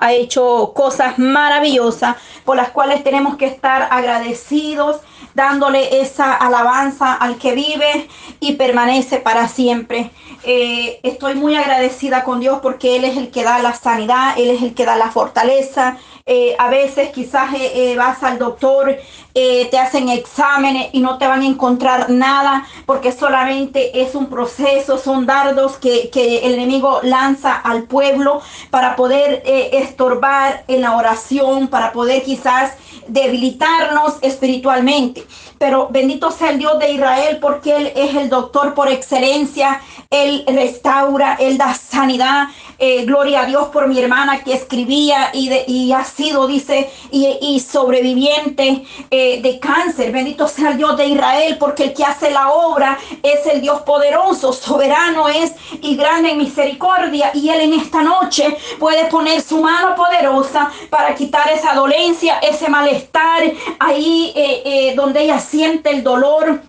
ha hecho cosas maravillosas por las cuales tenemos que estar agradecidos, dándole esa alabanza al que vive y permanece para siempre. Eh, estoy muy agradecida con Dios porque Él es el que da la sanidad, Él es el que da la fortaleza, eh, a veces quizás eh, vas al doctor, te hacen exámenes y no te van a encontrar nada porque solamente es un proceso, son dardos que, que el enemigo lanza al pueblo para poder estorbar en la oración, para poder quizás debilitarnos espiritualmente. Pero bendito sea el Dios de Israel porque Él es el doctor por excelencia, Él restaura, Él da sanidad, eh, gloria a Dios por mi hermana que escribía y, y ha sido, dice, y, sobreviviente eh, de cáncer. Bendito sea el Dios de Israel, porque el que hace la obra es el Dios poderoso, soberano es y grande en misericordia. Y Él en esta noche puede poner su mano poderosa para quitar esa dolencia, ese malestar ahí eh, donde ella siente el dolor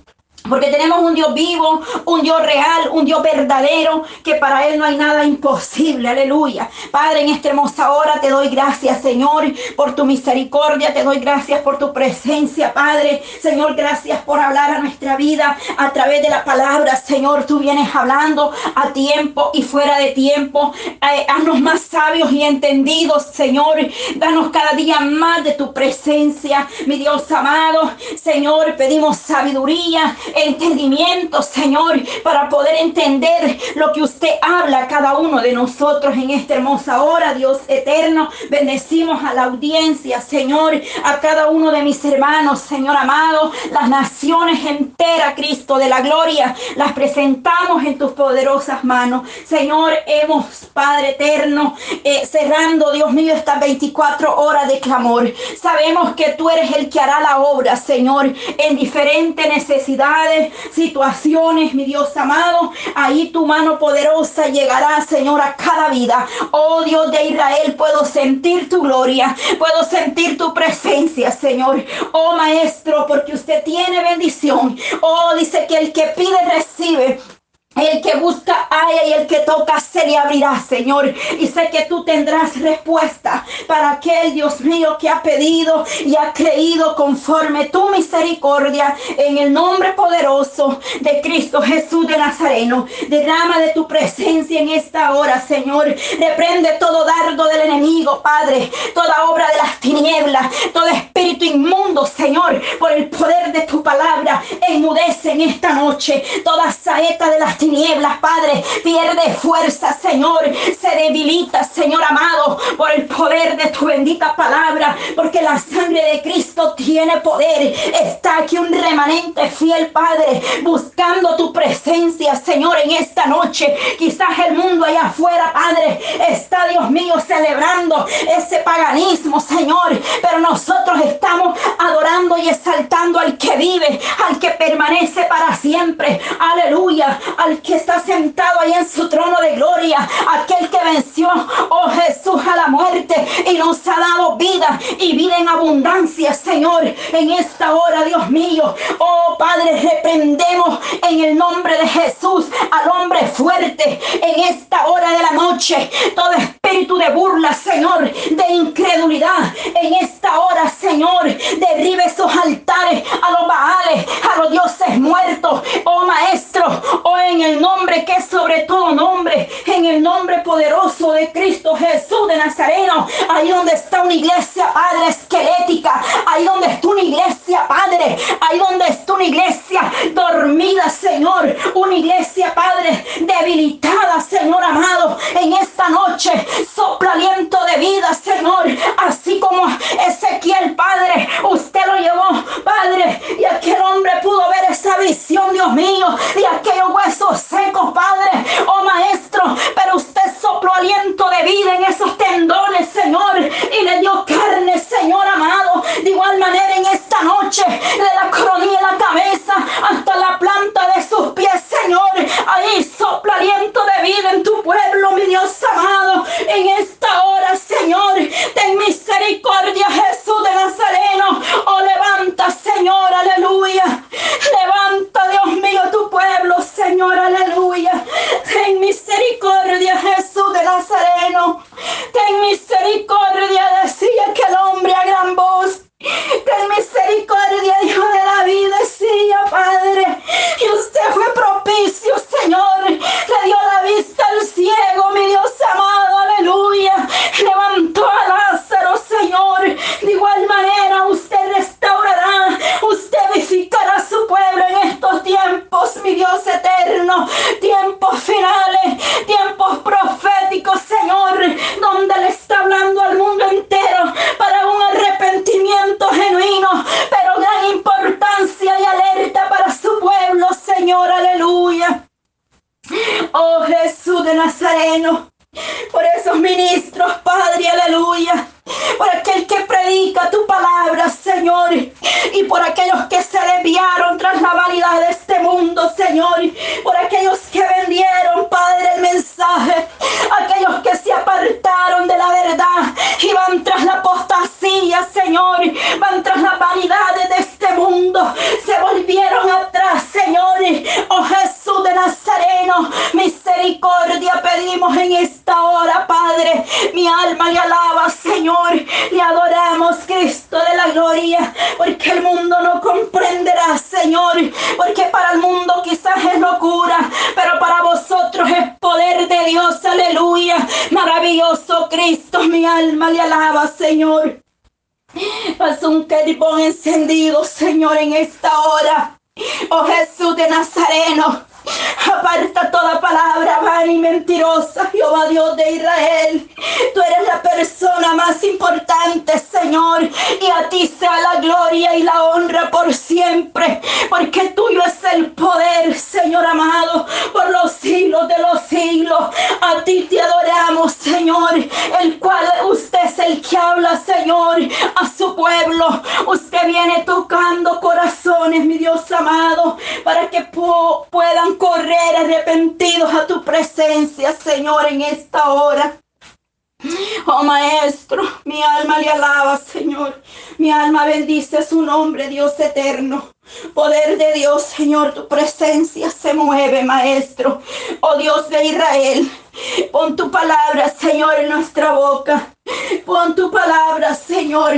porque tenemos un Dios vivo, un Dios real, un Dios verdadero, que para Él no hay nada imposible. Aleluya. Padre, en esta hermosa hora te doy gracias, Señor, por tu misericordia. Te doy gracias por tu presencia, Padre. Señor, gracias por hablar a nuestra vida a través de la palabra. Señor, tú vienes hablando a tiempo y fuera de tiempo. Eh, haznos más sabios y entendidos, Señor. Danos cada día más de tu presencia, mi Dios amado. Señor, pedimos sabiduría entendimiento, Señor, para poder entender lo que usted habla a cada uno de nosotros en esta hermosa hora, Dios eterno. Bendecimos a la audiencia, Señor, a cada uno de mis hermanos, Señor amado, las naciones enteras, Cristo de la gloria, las presentamos en tus poderosas manos. Señor, hemos, Padre eterno, eh, cerrando, Dios mío, estas 24 horas de clamor. Sabemos que tú eres el que hará la obra, Señor, en diferentes necesidades situaciones, mi Dios amado. Ahí tu mano poderosa llegará, Señor, a cada vida. Oh Dios de Israel, puedo sentir tu gloria, puedo sentir tu presencia, Señor. Oh Maestro, porque usted tiene bendición. Oh, dice que el que pide recibe. El que busca haya y el que toca se le abrirá, Señor. Y sé que tú tendrás respuesta para aquel Dios mío que ha pedido y ha creído conforme tu misericordia en el nombre poderoso de Cristo Jesús de Nazareno. Derrama de tu presencia en esta hora, Señor. Reprende todo dardo del enemigo, Padre. Toda obra de las tinieblas, todo espíritu inmundo, Señor, por el poder de tu palabra. Enmudece en esta noche toda saeta de las tinieblas, Padre, pierde fuerza, Señor, se debilita, Señor amado, por el poder de tu bendita palabra, porque la sangre de Cristo tiene poder. Está aquí un remanente fiel, Padre, buscando tu presencia, Señor, en esta noche. Quizás el mundo allá afuera, Padre, está, Dios mío, celebrando ese paganismo, Señor, pero nosotros estamos adorando y exaltando al que vive, al que permanece para siempre. Aleluya al que está sentado ahí en su trono de gloria, aquel que venció, oh Jesús, a la muerte y nos ha dado vida y vida en abundancia, Señor, en esta hora, Dios mío. Oh Padre, reprendemos en el nombre de Jesús al hombre fuerte en esta hora de la noche. Todo espíritu de burla, Señor, de incredulidad en esta hora, Señor, derribe esos altares a los baales, a los dioses muertos, oh Maestro, oh en el nombre que es sobre todo nombre, en el nombre poderoso de Cristo Jesús de Nazareno, ahí donde está una iglesia, Padre, esquelética, ahí donde está una iglesia, Padre, ahí donde está una iglesia dormida, Señor, una iglesia, Padre, debilitada, Señor amado, en esta noche, sopla aliento de vida, Señor, así como Ezequiel, Padre, usted lo llevó, Padre, y aquel hombre pudo ver esa visión, Dios mío, y aquellos huesos huesos secos, Padre, oh Maestro, pero usted sopló aliento de vida en esos tendones, Señor, y le dio carne, Señor amado. De igual manera en esta noche, de la coronilla de la cabeza hasta la planta de sus pies, Señor, ahí sopla aliento de vida en tu pueblo, mi Dios amado, en esta hora, Señor, ten misericordia, Jesús de Nazareno, oh levanta, Señor, aleluya, levanta, Dios mío, tu pueblo, Señor aleluya. Ten misericordia, Jesús de Nazareno. Ten misericordia, decía aquel hombre a gran voz. Ten misericordia, Hijo de David, decía Padre. Y usted fue propicio, Señor. Le dio la vista al ciego, mi Dios amado, aleluya. Levantó a Lázaro, Señor. De igual manera, usted restaura eterno. Poder de Dios, Señor, tu presencia se mueve, Maestro. Oh Dios de Israel, pon tu palabra, Señor, en nuestra boca. Pon tu palabra, Señor.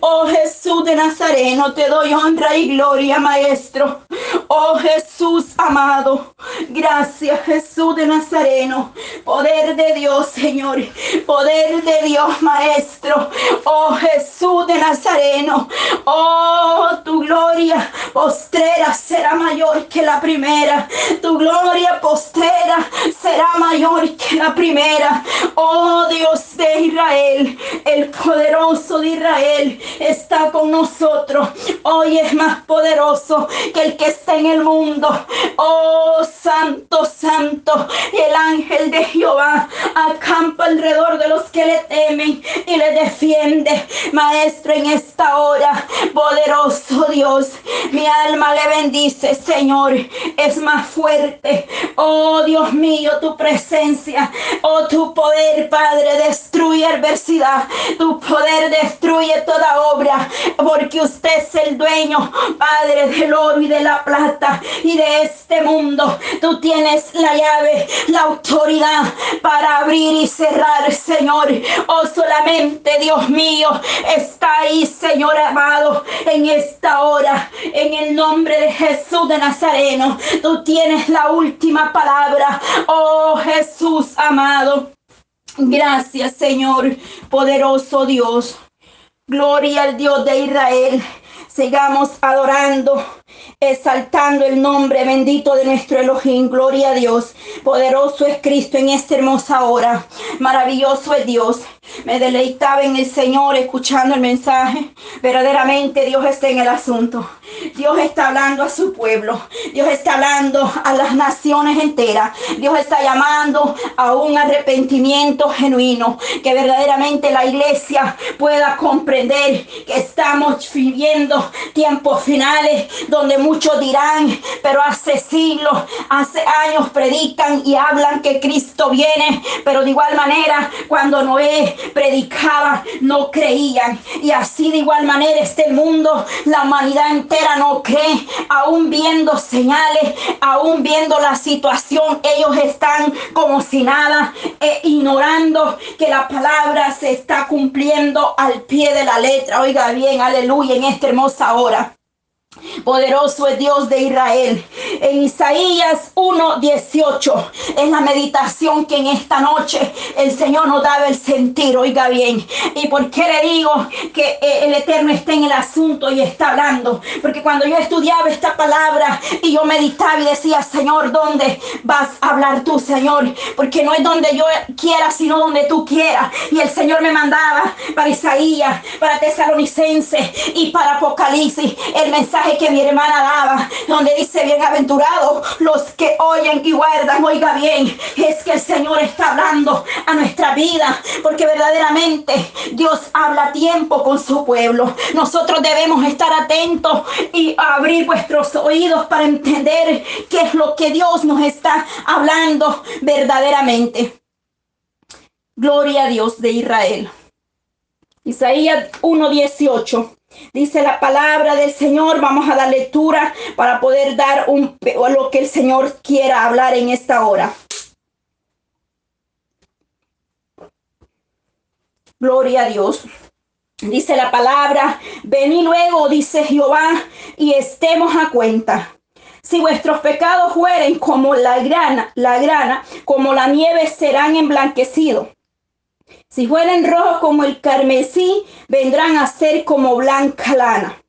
Oh Jesús de Nazareno, te doy honra y gloria, Maestro. Oh Jesús amado, gracias Jesús de Nazareno. Poder de Dios, Señor. Poder de Dios, Maestro. Oh Jesús de Nazareno. Oh, tu gloria postrera será mayor que la primera. Tu gloria postrera será mayor que la primera. Oh Dios de Israel, el poderoso de Israel está con nosotros. Hoy es más poderoso que el que está en el mundo. Oh Santo, Santo, el ángel de Jehová acampa alrededor de los que le temen y le defiende. Maestro, en esta hora, poderoso Dios, mi alma le bendice, Señor. Es más fuerte. Oh Dios mío, tu presencia. Oh tu poder, Padre, destruye adversidad. Tu poder destruye toda obra. Porque usted es el dueño, Padre, del oro y de la plata y de este mundo. Tú tienes la llave, la autoridad para abrir y cerrar, Señor. Oh, solamente Dios mío está ahí, Señor amado, en esta hora en el nombre de Jesús de Nazareno. Tú tienes la última palabra. Oh Jesús amado. Gracias Señor, poderoso Dios. Gloria al Dios de Israel. Sigamos adorando exaltando el nombre bendito de nuestro Elohim. Gloria a Dios. Poderoso es Cristo en esta hermosa hora. Maravilloso es Dios. Me deleitaba en el Señor escuchando el mensaje. Verdaderamente Dios está en el asunto. Dios está hablando a su pueblo. Dios está hablando a las naciones enteras. Dios está llamando a un arrepentimiento genuino. Que verdaderamente la iglesia pueda comprender que estamos viviendo tiempos finales donde muchos dirán, pero hace siglos, hace años predican y hablan que Cristo viene, pero de igual manera cuando Noé predicaba no creían y así de igual manera este mundo, la humanidad entera no cree, aún viendo señales, aún viendo la situación, ellos están como si nada, e ignorando que la palabra se está cumpliendo al pie de la letra. Oiga bien, aleluya, en esta hermosa hora. Poderoso es Dios de Israel. En Isaías 1:18 es la meditación que en esta noche el Señor nos daba el sentir. Oiga bien. ¿Y por qué le digo que eh, el Eterno está en el asunto y está hablando? Porque cuando yo estudiaba esta palabra y yo meditaba y decía, Señor, ¿dónde vas a hablar tú, Señor? Porque no es donde yo quiera, sino donde tú quieras. Y el Señor me mandaba para Isaías, para Tesalonicense y para Apocalipsis el mensaje que mi hermana daba, donde dice bienaventurados los que oyen y guardan, oiga bien, es que el Señor está hablando a nuestra vida, porque verdaderamente Dios habla a tiempo con su pueblo. Nosotros debemos estar atentos y abrir vuestros oídos para entender qué es lo que Dios nos está hablando verdaderamente. Gloria a Dios de Israel. Isaías 1.18. Dice la palabra del Señor, vamos a dar lectura para poder dar un, lo que el Señor quiera hablar en esta hora. Gloria a Dios. Dice la palabra, vení luego, dice Jehová, y estemos a cuenta. Si vuestros pecados fueren como la grana, la grana, como la nieve serán emblanquecidos. Si fueren rojos como el carmesí, vendrán a ser como blanca lana.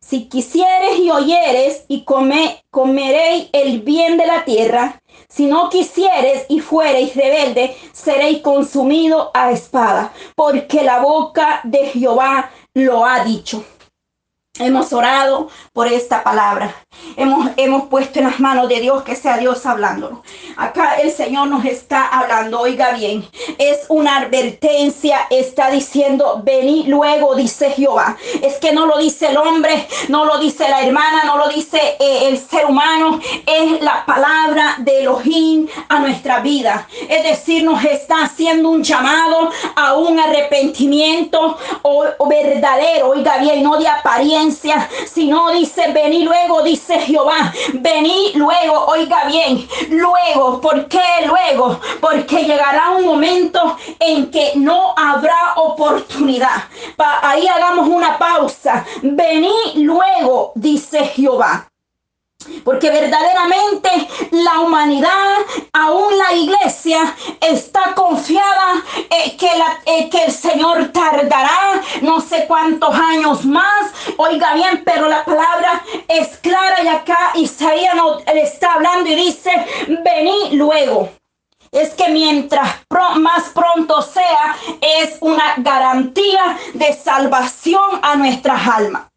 Si quisieres y oyeres y come, comeréis el bien de la tierra, si no quisieres y fuereis rebelde, seréis consumido a espada, porque la boca de Jehová lo ha dicho. Hemos orado por esta palabra. Hemos, hemos puesto en las manos de Dios que sea Dios hablándolo. Acá el Señor nos está hablando, oiga bien, es una advertencia, está diciendo, vení luego, dice Jehová. Es que no lo dice el hombre, no lo dice la hermana, no lo dice eh, el ser humano, es la palabra de Elohim a nuestra vida. Es decir, nos está haciendo un llamado a un arrepentimiento o verdadero, oiga bien, no de apariencia si no dice vení luego, dice Jehová, vení luego, oiga bien, luego, ¿por qué luego? Porque llegará un momento en que no habrá oportunidad. ahí hagamos una pausa, vení luego, dice Jehová. Porque verdaderamente la humanidad, aún la iglesia, está confiada que, que el Señor tardará no sé cuántos años más. Oiga bien, pero la palabra es clara y acá Isaías nos está hablando y dice, vení luego. Es que mientras más pronto sea, es una garantía de salvación a nuestras almas.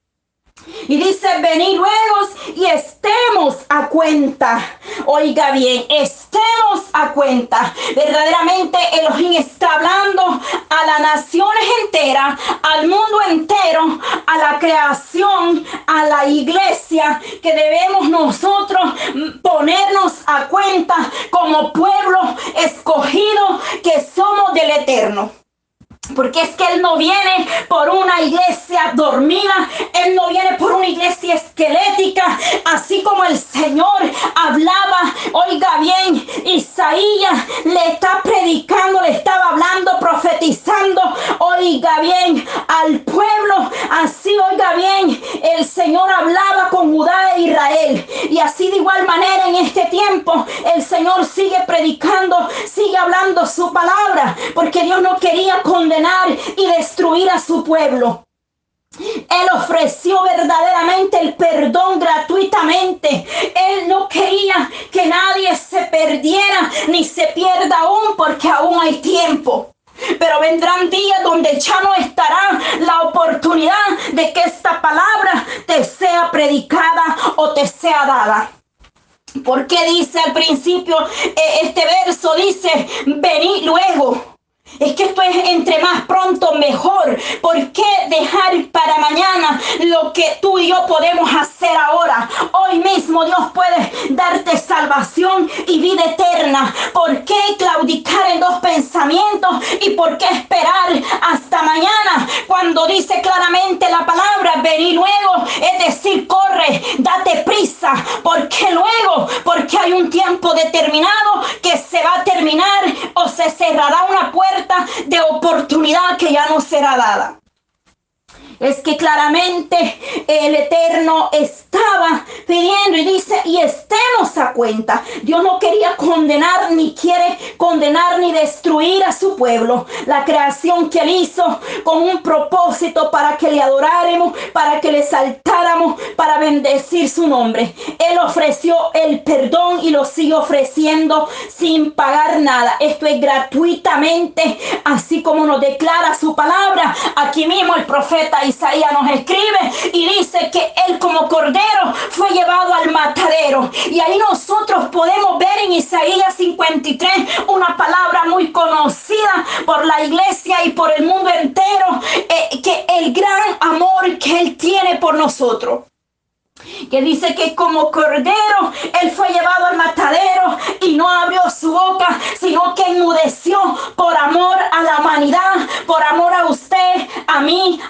Y dice, venid luego y estemos a cuenta. Oiga bien, estemos a cuenta. Verdaderamente Elohim está hablando a las naciones enteras, al mundo entero, a la creación, a la iglesia, que debemos nosotros ponernos a cuenta como pueblo escogido que somos del Eterno. Porque es que Él no viene por una iglesia dormida, Él no viene por una iglesia esquelética, así como el Señor hablaba, oiga bien, Isaías le está predicando, le estaba hablando, profetizando, oiga bien, al pueblo, así oiga bien, el Señor hablaba con Judá e Israel. Y así de igual manera en este tiempo, el Señor sigue predicando, sigue hablando su palabra, porque Dios no quería condenar y destruir a su pueblo. Él ofreció verdaderamente el perdón gratuitamente. Él no quería que nadie se perdiera ni se pierda aún porque aún hay tiempo. Pero vendrán días donde ya no estará la oportunidad de que esta palabra te sea predicada o te sea dada. Porque dice al principio, eh, este verso dice, vení luego. Es que esto es entre más pronto mejor. ¿Por qué dejar para mañana lo que tú y yo podemos hacer ahora? Hoy mismo Dios puede darte salvación y vida eterna. ¿Por qué claudicar en dos pensamientos? ¿Y por qué esperar hasta mañana? Cuando dice claramente la palabra, vení luego. Es decir, corre, date prisa. ¿Por qué luego? Porque hay un tiempo determinado que se va a terminar o se cerrará una puerta de oportunidad que ya no será dada es que claramente el Eterno estaba pidiendo y dice, y estemos a cuenta. Dios no quería condenar, ni quiere condenar, ni destruir a su pueblo. La creación que él hizo con un propósito para que le adoráramos, para que le saltáramos, para bendecir su nombre. Él ofreció el perdón y lo sigue ofreciendo sin pagar nada. Esto es gratuitamente, así como nos declara su palabra. Aquí mismo el profeta Isaías nos escribe y dice que él como cordero fue llevado al matadero. Y ahí nosotros podemos ver en Isaías 53 una palabra muy conocida por la iglesia y por el mundo entero, eh, que el gran amor que él tiene por nosotros que dice que como cordero él fue llevado al matadero y no abrió su boca, sino que enmudeció por amor a la humanidad, por amor a usted,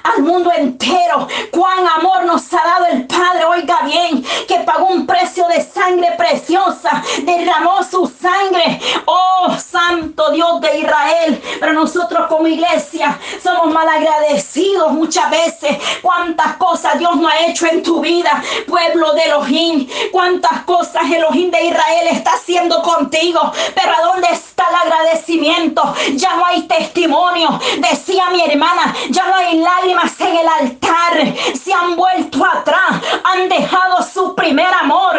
al mundo entero. Cuán amor nos ha dado el Padre, oiga bien, que pagó un precio de sangre preciosa, derramó su sangre. Oh, Santo Dios de Israel. Pero nosotros como iglesia somos malagradecidos muchas veces. Cuántas cosas Dios no ha hecho en tu vida, pueblo de Elohim. Cuántas cosas Elohim de Israel está haciendo contigo. Pero ¿a dónde está el agradecimiento? Ya no hay testimonio. Decía mi hermana, ya no hay lágrimas en el altar. Se han vuelto atrás. Han dejado su primer amor.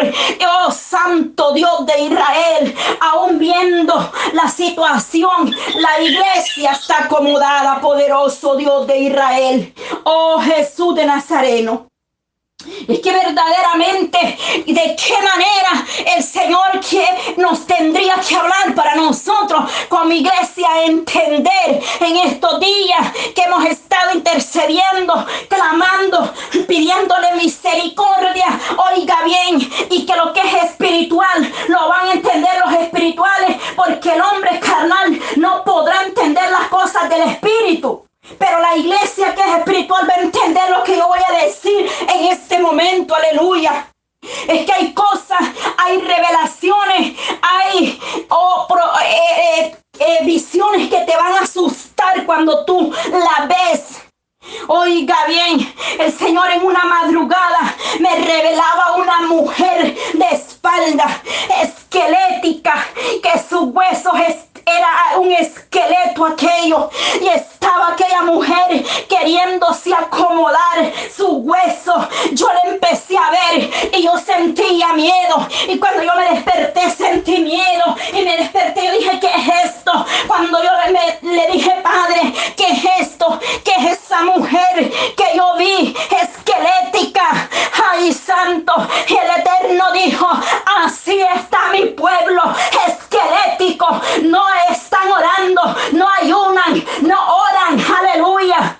Oh Santo Dios de Israel. Aún viendo la situación, la iglesia está acomodada, poderoso Dios de Israel. Oh Jesús de Nazareno. Es que verdaderamente, ¿de qué manera el Señor que nos tendría que hablar para nosotros como iglesia entender en estos días que hemos estado intercediendo, clamando, pidiéndole misericordia? Oiga bien, y que lo que es espiritual lo van a entender los espirituales, porque el hombre carnal no podrá entender las cosas del espíritu. Pero la iglesia que es espiritual va a entender lo que yo voy a decir en este momento, aleluya. Es que hay cosas, hay revelaciones, hay oh, eh, eh, eh, visiones que te van a asustar cuando tú la ves. Oiga bien, el Señor en una madrugada me revelaba una mujer de espalda esquelética que sus huesos era un esqueleto aquello y estaba aquella mujer queriéndose acomodar su hueso. Yo le empecé a ver y yo sentía miedo y cuando yo me desperté sentí miedo y me desperté y dije, ¿qué es esto? Cuando yo le dije, Padre, ¿qué es esto? ¿Qué es esa mujer que yo vi esquelética? Ay, santo. Y el Eterno dijo, así está mi pueblo esquelético. No están orando, no ayunan, no oran. Aleluya.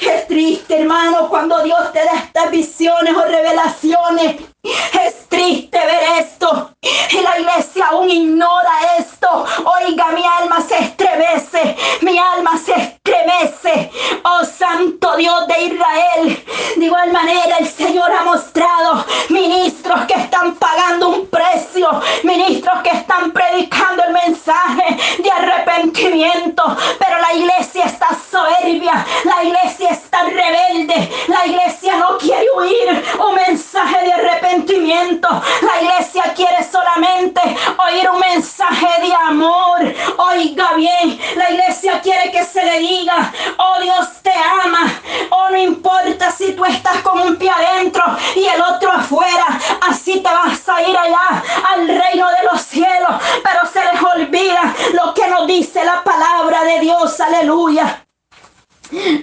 Es triste, hermano, cuando Dios te da estas visiones o revelaciones. Es triste ver esto. Y la iglesia aún ignora esto. Oiga, mi alma se estremece. Mi alma se estremece. Oh Santo Dios de Israel. De igual manera, el Señor ha mostrado ministros que están pagando un precio. Ministros que están predicando el mensaje de arrepentimiento. Pero la iglesia está soberbia. La iglesia está rebelde. La iglesia no quiere oír un mensaje de arrepentimiento. La iglesia quiere solamente oír un mensaje de amor. Oiga bien, la iglesia quiere que se le diga, oh Dios te ama. Oh, no importa si tú estás con un pie adentro y el otro afuera. Así te vas a ir allá al reino de los cielos. Pero se les olvida lo que nos dice la palabra de Dios. Aleluya.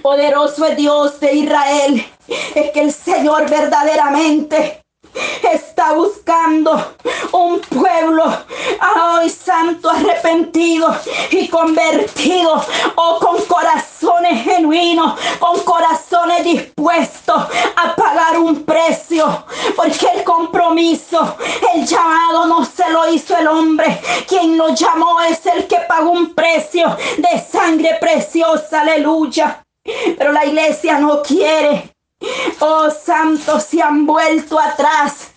Poderoso es Dios de Israel. Es que el Señor verdaderamente está buscando un pueblo, ay santo, arrepentido y convertido, o con corazones genuinos, con corazones dispuestos a pagar un precio, porque el compromiso, el llamado no se lo hizo el hombre, quien lo llamó es el que pagó un precio de sangre preciosa, Pero la iglesia no quiere. Oh, santos se han vuelto atrás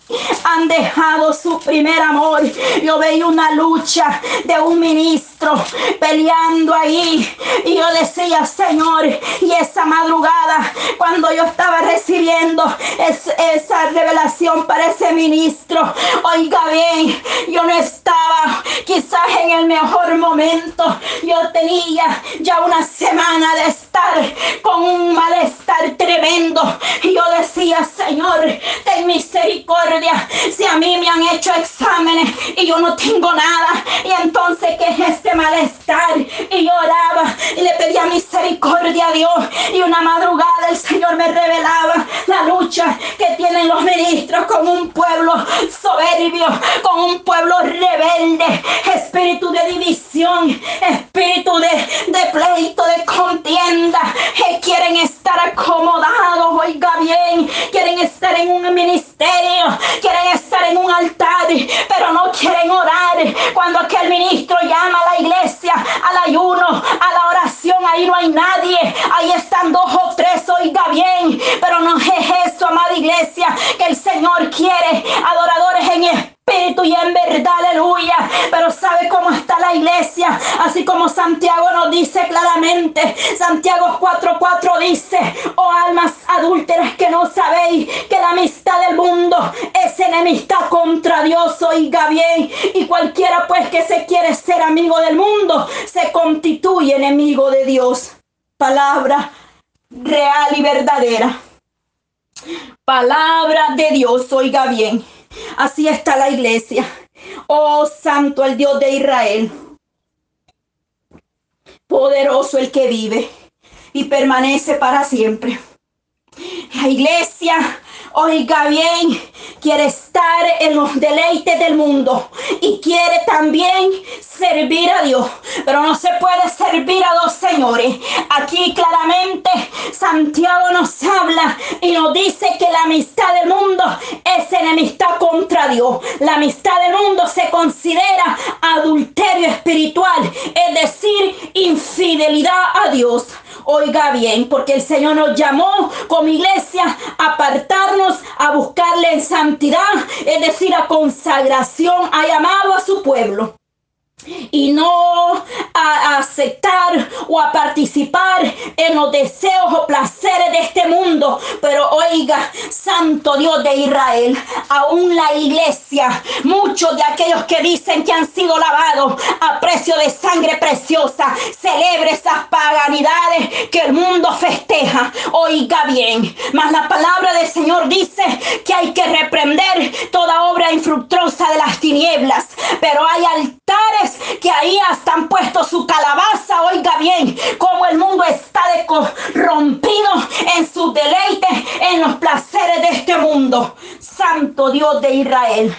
han dejado su primer amor. Yo veía una lucha de un ministro peleando ahí y yo decía, Señor, y esa madrugada cuando yo estaba recibiendo esa revelación para ese ministro, oiga bien, yo no estaba quizás en el mejor momento. Yo tenía ya una semana de estar con un malestar tremendo y yo decía, Señor, ten misericordia si a mí me han hecho exámenes y yo no tengo nada, y entonces ¿qué es este malestar? Y lloraba y le pedía misericordia a Dios. Y una madrugada el Señor me revelaba la lucha que tienen los ministros con un pueblo soberbio, con un pueblo rebelde, espíritu de división, espíritu de, de pleito, de contienda, que quieren estar acomodados, oiga bien, quieren estar en un ministerio, quieren estar en un altar, pero no quieren orar. Cuando aquel ministro llama a la iglesia al ayuno, a la oración, ahí no hay nadie. Ahí están dos o claramente. Santiago 4:4 dice, oh almas adúlteras que no sabéis que la amistad del mundo es enemistad contra Dios, oiga bien. Y cualquiera pues que se quiere ser amigo del mundo, se constituye enemigo de Dios. Palabra real y verdadera. Palabra de Dios, oiga bien. Así está la iglesia. Oh Santo el Dios de Israel. Poderoso el que vive y permanece para siempre. La iglesia oiga bien, quiere en los deleites del mundo y quiere también servir a Dios. Pero no se puede servir a dos señores. Aquí claramente Santiago nos habla y nos dice que la amistad del mundo es enemistad contra Dios. La amistad del mundo se considera adulterio espiritual, es decir, infidelidad a Dios. Oiga bien, porque el Señor nos llamó como iglesia a apartarnos, a buscarle en santidad, es decir, a consagración, ha llamado a su pueblo y no a aceptar o a participar en los deseos o placeres de este mundo. Pero oiga, Santo Dios de Israel, aún la iglesia, muchos de aquellos que dicen que han sido lavados a precio de sangre preciosa, celebre esas paganidades que el mundo festeja. Oiga bien, mas la palabra del Señor dice que hay que reprender toda obra infructuosa de las tinieblas, pero hay altares que ahí hasta han puesto su calabaza. Oiga bien, como el mundo está corrompido en sus deleites, en los placeres de este mundo. Santo Dios de Israel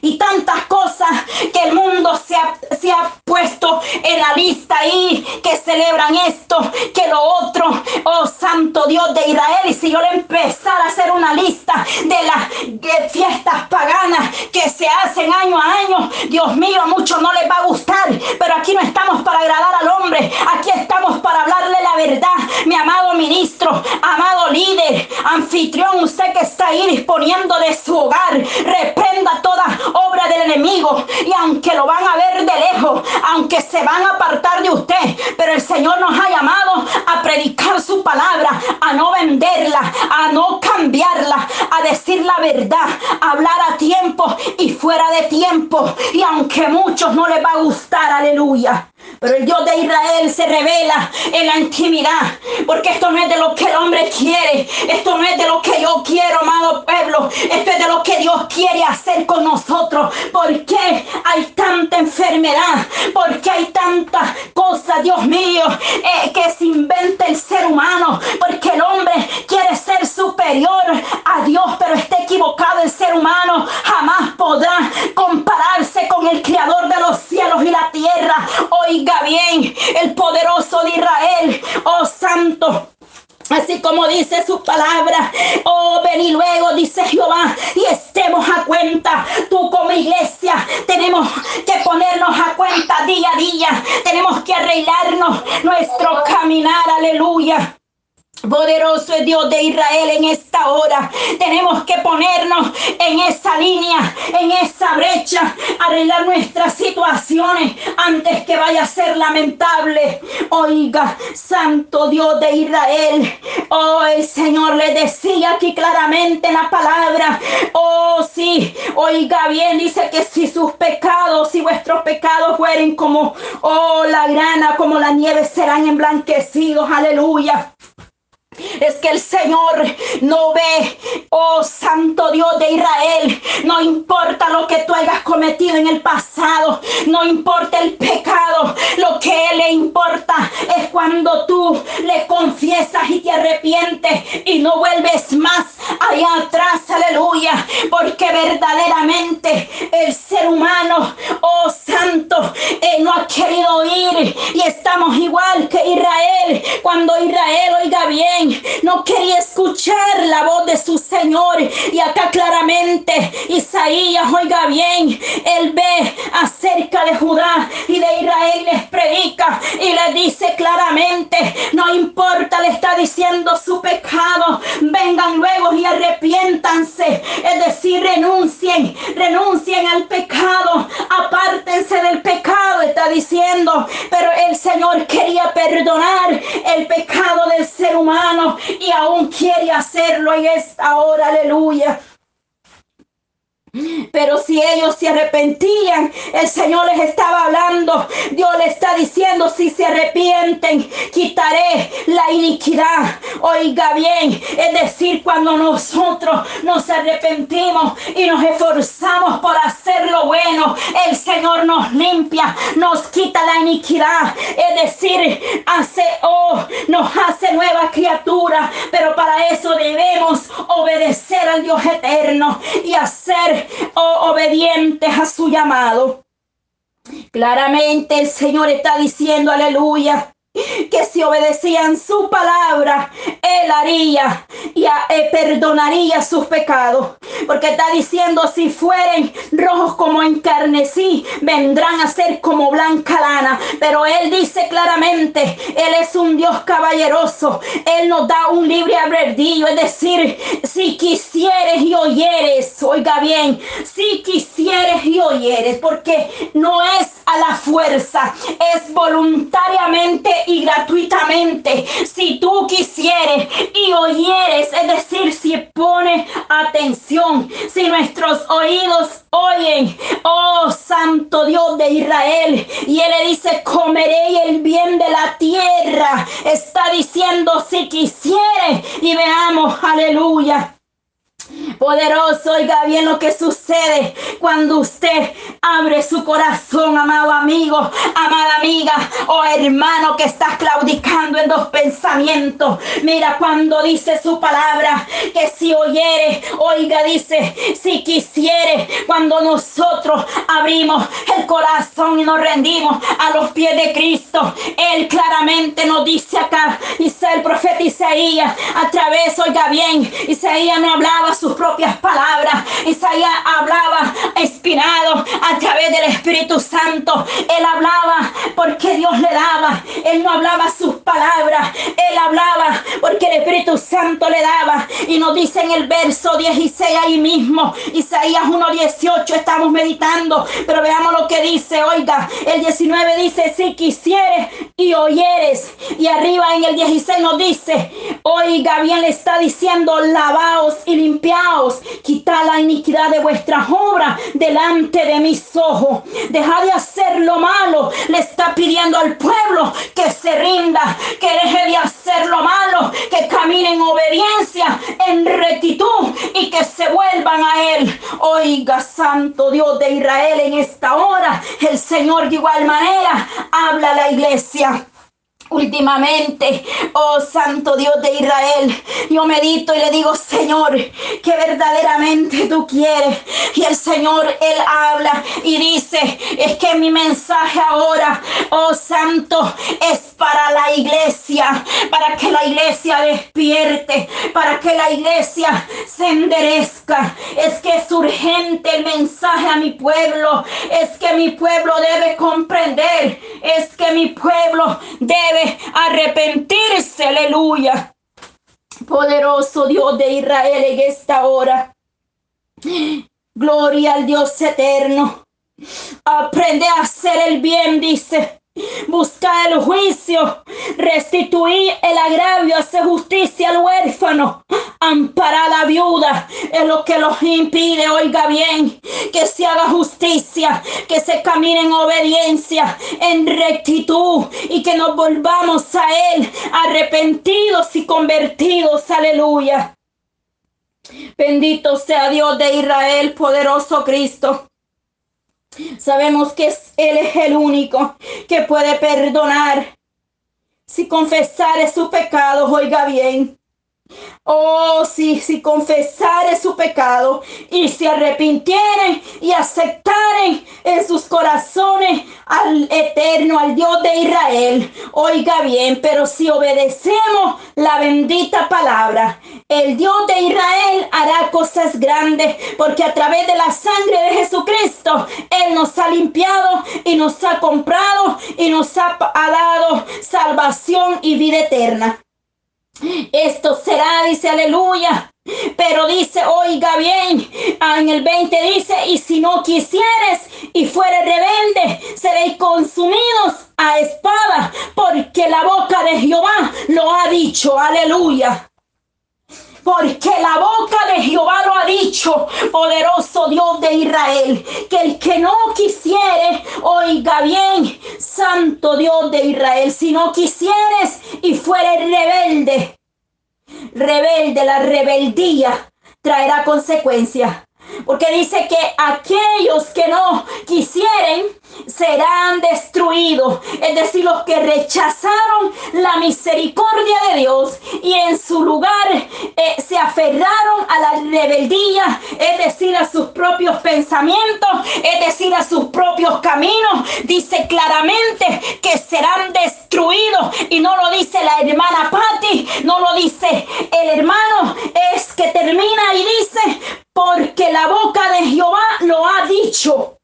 y tantas cosas que el mundo se ha, se ha, puesto en la lista ahí, que celebran esto, que lo otro. Oh Santo Dios de Israel, y si yo le empezara a hacer una lista de las fiestas paganas que se hacen año a año, Dios mío, a muchos no les va a gustar, pero aquí no estamos para agradar al hombre, aquí estamos para hablarle la verdad, mi amado ministro, amado líder, anfitrión, usted que está ahí disponiendo de su hogar, reprenda toda obra del enemigo. Y aunque lo van a ver de lejos, aunque se van a apartar de usted, pero el Señor nos ha llamado a predicar su palabra, a no venderla, a no cambiarla, a decir la verdad, a hablar a tiempo y fuera de tiempo. Y aunque muchos no les va a gustar, aleluya. Pero el Dios de Israel se revela en la intimidad. Porque esto no es de lo que el hombre quiere. Esto no es de lo que yo quiero, amado pueblo. Esto es de lo que Dios quiere hacer con nosotros. ¿Por qué hay tanta enfermedad? ¿Por qué hay tanta cosa, Dios mío, eh, que se inventa el ser humano? Porque el hombre quiere ser superior a Dios, pero está equivocado el ser humano. Jamás podrá compararse con el creador de los cielos y la tierra. Oiga bien, el poderoso de Israel, oh santo. Así como dice su palabra, oh ven y luego, dice Jehová, y estemos a cuenta. Tú como iglesia tenemos que ponernos a cuenta día a día. Tenemos que arreglarnos nuestro caminar, aleluya. Poderoso es Dios de Israel en esta hora. Tenemos que ponernos en esa línea, en esa brecha, arreglar nuestras situaciones antes que vaya a ser lamentable. Oiga, Santo Dios de Israel. Oh, el Señor le decía aquí claramente la palabra. Oh, sí, oiga bien, dice que si sus pecados, si vuestros pecados fueren como, oh, la grana, como la nieve, serán emblanquecidos. Aleluya. Es que el Señor no ve, oh Santo Dios de Israel, no importa lo que tú hayas cometido en el pasado, no importa el pecado, lo que Él le importa es cuando tú le confiesas y te arrepientes y no vuelves más allá atrás, aleluya, porque verdaderamente el ser humano, oh Santo, eh, no ha querido ir y estamos igual que Israel, cuando Israel oiga bien, no quería escuchar la voz de su Señor. Y acá claramente Isaías, oiga bien, él ve acerca de Judá y de Israel, les predica y le dice claramente, no importa, le está diciendo su pecado, vengan luego y arrepiéntanse, es decir, renuncien, renuncien al pecado, apártense del pecado, está diciendo, pero el Señor quería perdonar el pecado del ser humano y aún quiere hacerlo en esta hora, aleluya. Pero si ellos se arrepentían, el Señor les estaba hablando. Dios les está diciendo, si se arrepienten, quitaré la iniquidad. Oiga bien, es decir, cuando nosotros nos arrepentimos y nos esforzamos por hacer lo bueno, el Señor nos limpia, nos quita la iniquidad. Es decir, hace, oh, nos hace nueva criatura. Pero para eso debemos obedecer al Dios eterno y hacer obedientes a su llamado. Claramente el Señor está diciendo, aleluya, que si obedecían su palabra, Él haría y eh, perdonaría sus pecados. Porque está diciendo, si fueren rojos como encarnecí, vendrán a ser como blanca lana. Pero Él dice claramente, Él es un Dios caballeroso. Él nos da un libre albedrío. Es decir, si quisieres y oyeres, oiga bien, si quisieres y oyeres, porque no es a la fuerza, es voluntariamente y gratuitamente. Si tú quisieres y oyeres, es decir, si pone atención, si nuestros oídos oyen, oh Santo Dios de Israel, y Él le dice, comeré el bien de la tierra. Está diciendo, si quisiere, y veamos, aleluya. Poderoso, oiga bien lo que sucede cuando usted abre su corazón, amado amigo, amada amiga o hermano que está claudicando en dos pensamientos. Mira cuando dice su palabra que si oyere, oiga, dice, si quisiere, cuando nosotros abrimos el corazón y nos rendimos a los pies de Cristo, Él claramente nos dice acá, dice el profeta Isaías, a través, oiga bien, Isaías no hablaba sus propias palabras. Isaías hablaba inspirado a través del Espíritu Santo. Él hablaba porque Dios le daba. Él no hablaba sus palabras. Él hablaba porque el Espíritu Santo le daba. Y nos dice en el verso 16 ahí mismo, Isaías 1.18, estamos meditando. Pero veamos lo que dice. Oiga, el 19 dice, si quisieres y oyeres. Y arriba en el 16 nos dice, oiga, bien le está diciendo, lavaos y limpiaos quita la iniquidad de vuestras obras delante de mis ojos. Deja de hacer lo malo. Le está pidiendo al pueblo que se rinda, que deje de hacer lo malo, que camine en obediencia, en rectitud y que se vuelvan a Él. Oiga, Santo Dios de Israel, en esta hora el Señor de igual manera habla a la iglesia. Últimamente, oh Santo Dios de Israel, yo medito y le digo, Señor, que verdaderamente tú quieres. Y el Señor, Él habla y dice, es que mi mensaje ahora, oh Santo, es para la iglesia, para que la iglesia despierte, para que la iglesia se enderezca. Es que es urgente el mensaje a mi pueblo, es que mi pueblo debe comprender, es que mi pueblo debe arrepentirse, aleluya. Poderoso Dios de Israel en esta hora. Gloria al Dios eterno. Aprende a hacer el bien, dice. Busca el juicio, restituir el agravio, hacer justicia al huérfano, amparar a la viuda. Es lo que los impide, oiga bien, que se haga justicia, que se camine en obediencia, en rectitud y que nos volvamos a Él arrepentidos y convertidos. Aleluya. Bendito sea Dios de Israel, poderoso Cristo. Sabemos que Él es el único que puede perdonar. Si confesare su pecado, oiga bien, Oh, si, si confesare su pecado y se arrepintieren y aceptaren en sus corazones al eterno, al Dios de Israel. Oiga bien, pero si obedecemos la bendita palabra, el Dios de Israel hará cosas grandes porque a través de la sangre de Jesucristo, Él nos ha limpiado y nos ha comprado y nos ha, ha dado salvación y vida eterna. Esto será, dice aleluya, Pero dice, oiga bien, en el 20 dice, y si no quisieres y fueres rebelde, seréis consumidos a espada, porque la boca de Jehová lo ha dicho, aleluya. Porque la boca de Jehová lo ha dicho, poderoso Dios de Israel, que el que no quisiere, oiga bien, santo Dios de Israel, si no quisieres y fueres rebelde, rebelde, la rebeldía traerá consecuencias. Porque dice que aquellos que no quisieren serán destruidos. Es decir, los que rechazaron la misericordia de Dios y en su lugar eh, se aferraron a la rebeldía, es decir, a sus propios pensamientos, es decir, a sus propios caminos. Dice claramente que serán destruidos y no lo dice la hermana Patti, no lo dice el hermano, es que termina y dice, porque la boca de Jehová lo ha dicho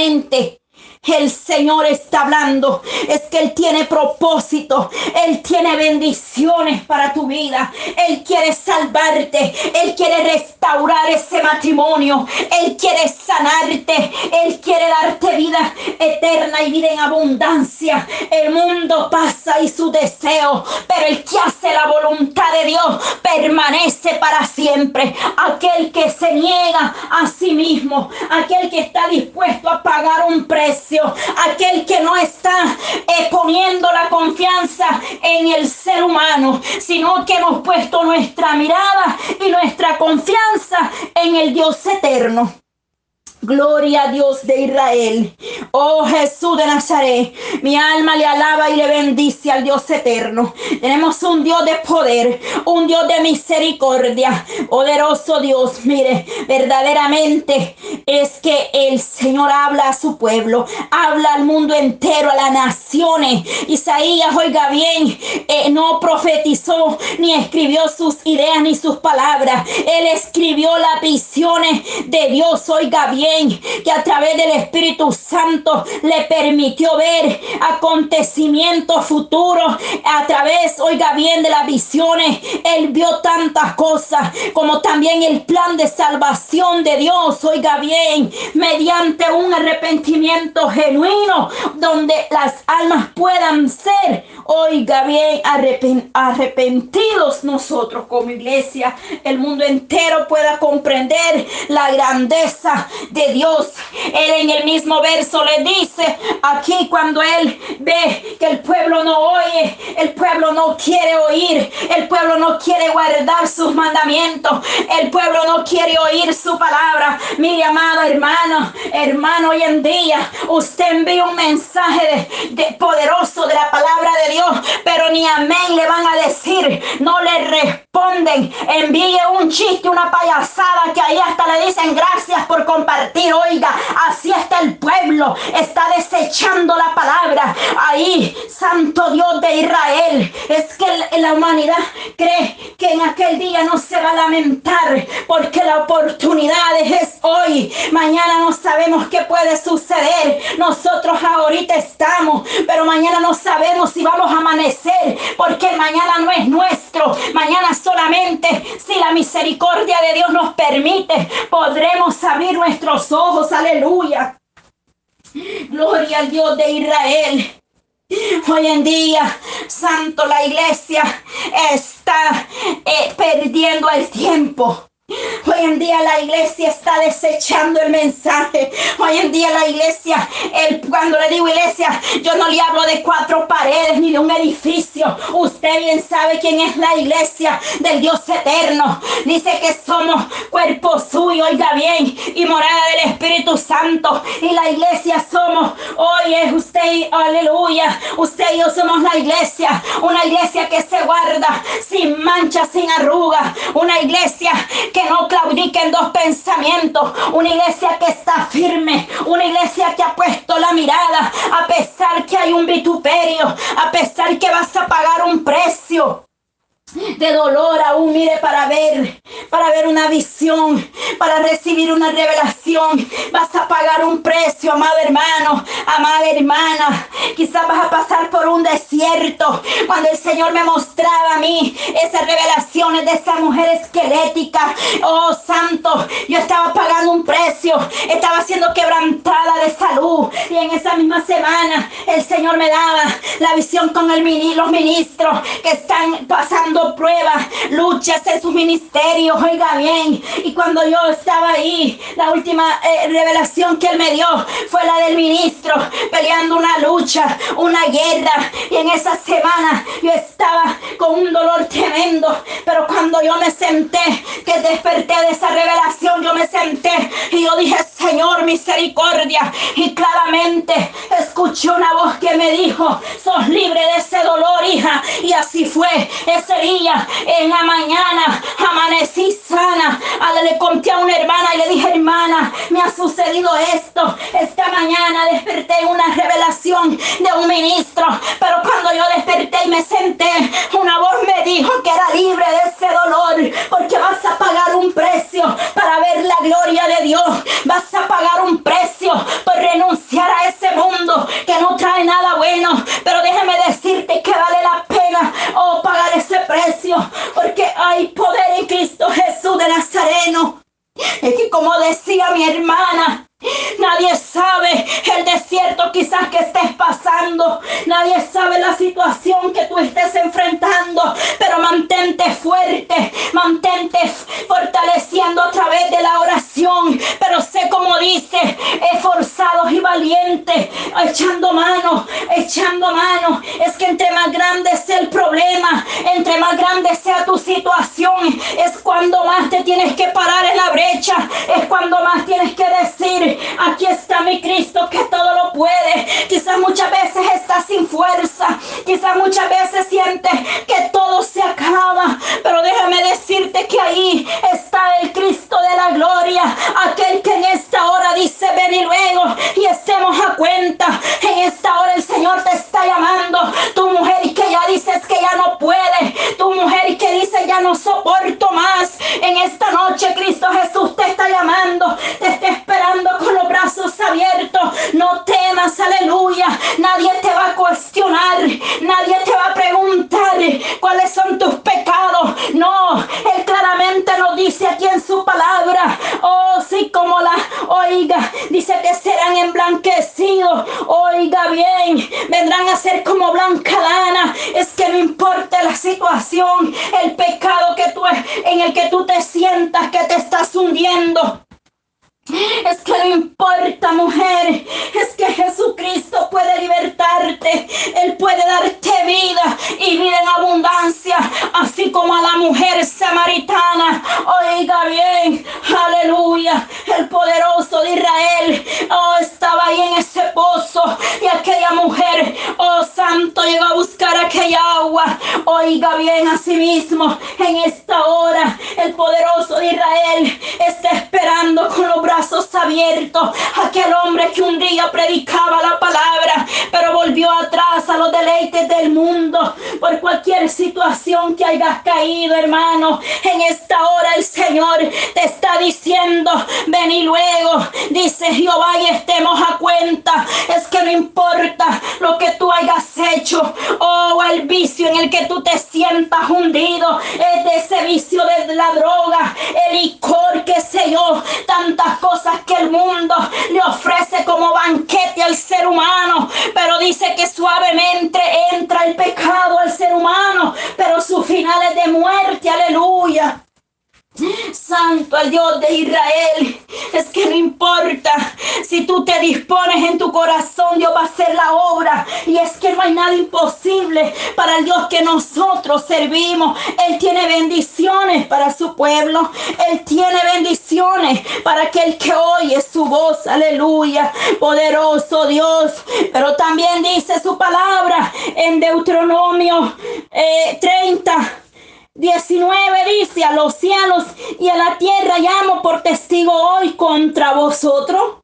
claramente. El Señor está hablando. Es que Él tiene propósito. Él tiene bendiciones para tu vida. Él quiere salvarte. Él quiere restaurar ese matrimonio. Él quiere sanarte. Él quiere darte vida eterna y vida en abundancia. El mundo pasa y su deseo. Pero el que hace la voluntad de Dios permanece para siempre. Aquel que se niega a sí mismo. Aquel que está dispuesto a pagar un precio aquel que no está eh, poniendo la confianza en el ser humano, sino que hemos puesto nuestra mirada y nuestra confianza en el Dios eterno. Gloria a Dios de Israel. Oh Jesús de Nazaret. Mi alma le alaba y le bendice al Dios eterno. Tenemos un Dios de poder, un Dios de misericordia. Poderoso Dios. Mire, verdaderamente es que el Señor habla a su pueblo, habla al mundo entero, a las naciones. Isaías, oiga bien, eh, no profetizó ni escribió sus ideas ni sus palabras. Él escribió las visiones de Dios, oiga bien que a través del Espíritu Santo le permitió ver acontecimientos futuros a través, oiga bien, de las visiones. Él vio tantas cosas como también el plan de salvación de Dios, oiga bien, mediante un arrepentimiento genuino donde las almas puedan ser, oiga bien, arrepentidos nosotros como iglesia, el mundo entero pueda comprender la grandeza de Dios. Él en el mismo verso le dice aquí cuando él ve que el pueblo no oye, el pueblo no quiere oír, el pueblo no quiere guardar sus mandamientos, el pueblo no quiere oír su palabra. Mi amado hermano, hermano, hoy en día usted envía un mensaje de, poderoso de la palabra de Dios, pero ni amén le van a decir, no le responden. Envíe un chiste, una payasada que ahí hasta le dicen gracias por compartir Oiga, así está el pueblo. Está desechando la palabra. Ahí, Santo Dios de Israel. Es que la humanidad cree que en aquel día no se va a lamentar porque la oportunidad es hoy. Mañana no sabemos qué puede suceder. Nosotros ahorita estamos, pero mañana no sabemos si vamos a amanecer porque mañana no es nuestro. Mañana solamente si la misericordia de Dios nos permite, podremos abrir nuestros ojos, aleluya. Gloria al Dios de Israel. Hoy en día, Santo, la iglesia está eh, perdiendo el tiempo. Hoy en día la iglesia está desechando el mensaje. Hoy en día la iglesia, el, cuando le digo iglesia, yo no le hablo de cuatro paredes ni de un edificio. Usted bien sabe quién es la iglesia del Dios eterno. Dice que somos cuerpo suyo, oiga bien, y morada del Espíritu Santo. Y la iglesia somos, oye, usted, aleluya, usted y yo somos la iglesia. Una iglesia que se guarda sin mancha, sin arruga. Una iglesia que no claudiquen dos pensamientos. Una iglesia que está firme. Una iglesia que ha puesto la mirada. A pesar que hay un vituperio. A pesar que vas a pagar un precio de dolor aún, mire, para ver, para ver una visión, para recibir una revelación. Vas a pagar un precio, amado hermano, amada hermana. Quizás vas a pasar por un desierto. Cuando el Señor me mostraba a mí esas revelaciones de esa mujer esquelética. Oh, santo, yo estaba pagando un precio, estaba siendo quebrantada de salud. Y en esa misma semana el Señor me daba la visión con el, los ministros que están pasando pruebas, luchas en sus ministerios. Oiga bien, y cuando yo estaba ahí, la última eh, revelación que Él me dio fue la del ministro peleando una lucha, una guerra. Y en esa semana yo estaba con un dolor tremendo. Pero cuando yo me senté, que desperté de esa revelación, yo me senté y yo dije, Señor, misericordia. Y claramente escuché una voz que me dijo, sos libre de ese dolor, hija. Y así fue ese en la mañana, amanecí sana. Le conté a una hermana y le dije, hermana, me ha sucedido esto. Esta mañana desperté una revelación de un ministro. Pero cuando yo desperté y me senté, una voz me dijo que era libre de ese dolor. Porque vas a pagar un precio para ver la gloria de Dios. Vas a pagar un precio por renunciar a ese mundo que no trae nada bueno. Pero déjame decirte que vale la pena oh, pagar ese Porque hay poder en Cristo Jesús de Nazareno. Es que como decía mi hermana, Nadie sabe el desierto quizás que estés pasando. Nadie sabe la situación que tú estés enfrentando. Pero mantente fuerte. Mantente fortaleciendo a través de la oración. Pero sé como dice, Echando mano, echando mano. Es que entre más grande sea el problema, entre más grande sea tu situación, es cuando más te tienes que parar en la brecha. Es cuando más tienes que decir aquí está mi Cristo que todo lo puede. Quizás muchas veces estás sin fuerza, quizás muchas veces sientes que Santo el Dios de Israel, es que no importa si tú te dispones en tu corazón, Dios va a hacer la obra. Y es que no hay nada imposible para el Dios que nosotros servimos. Él tiene bendiciones para su pueblo, Él tiene bendiciones para aquel que oye su voz, aleluya, poderoso Dios. Pero también dice su palabra en Deuteronomio 30 eh, 19 dice, a los cielos y a la tierra llamo por testigo hoy contra vosotros,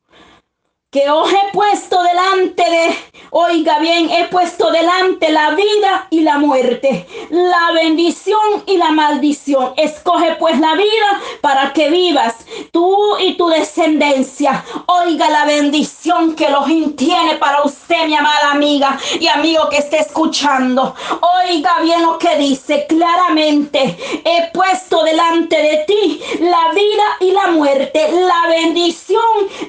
que os he puesto delante de, oiga bien, he puesto delante la vida y la muerte, la bendición y la maldición. Escoge pues la vida para que vivas tú y tu descendencia. Oiga la bendición que Elohim tiene para usted, mi amada amiga y amigo que esté escuchando. Oiga bien lo que dice claramente. He puesto delante de ti la vida y la muerte, la bendición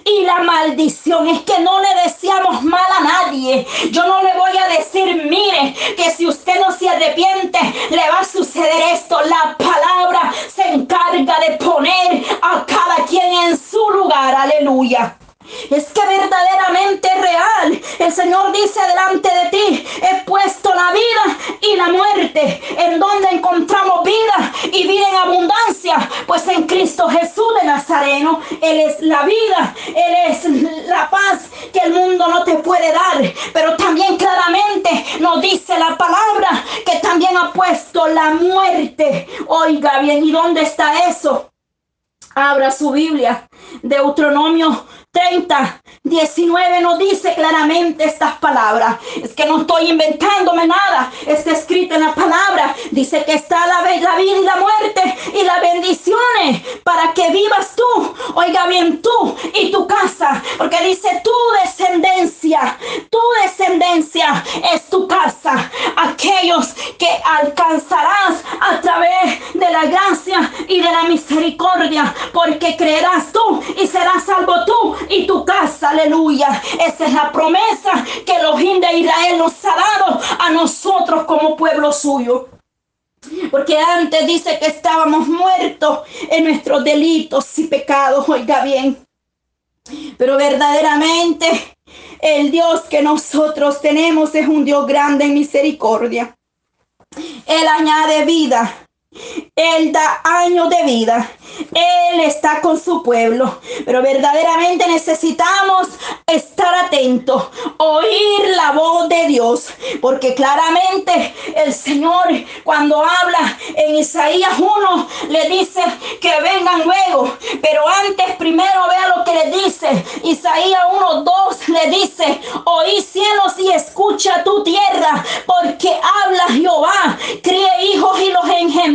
y la maldición. Es que no le deseamos mal a nadie. Yo no le voy a decir, mire, que si usted no se arrepiente, le va a suceder esto. La palabra se encarga de poner a cada quien en su lugar. Aleluya. Es que verdaderamente real. El Señor dice delante de ti, he puesto la vida y la muerte. En donde encontramos vida y vida en abundancia. Pues en Cristo Jesús de Nazareno, Él es la vida, Él es la paz que el mundo no te puede dar. Pero también claramente nos dice la palabra que también ha puesto la muerte. Oiga bien, ¿y dónde está eso? Abra su Biblia. Deuteronomio 30, 19 nos dice claramente estas palabras. Es que no estoy inventándome nada. Está escrito en la palabra. Dice que está la, la vida y la muerte y las bendiciones para que vivas tú. Oiga bien, tú y tu casa. Porque dice tu descendencia. Tu descendencia es tu casa. Aquellos que alcanzarás a través de la gracia y de la misericordia. Porque creerás tú y serás salvo tú y tu casa, aleluya. Esa es la promesa que el de Israel nos ha dado a nosotros como pueblo suyo. Porque antes dice que estábamos muertos en nuestros delitos y pecados, oiga bien. Pero verdaderamente el Dios que nosotros tenemos es un Dios grande en misericordia. Él añade vida. Él da años de vida. Él está con su pueblo. Pero verdaderamente necesitamos estar atentos, oír la voz de Dios. Porque claramente el Señor cuando habla en Isaías 1 le dice que vengan luego. Pero antes primero vea lo que le dice. Isaías 1, 2 le dice, oí cielos y escucha tu tierra. Porque habla Jehová, críe hijos y los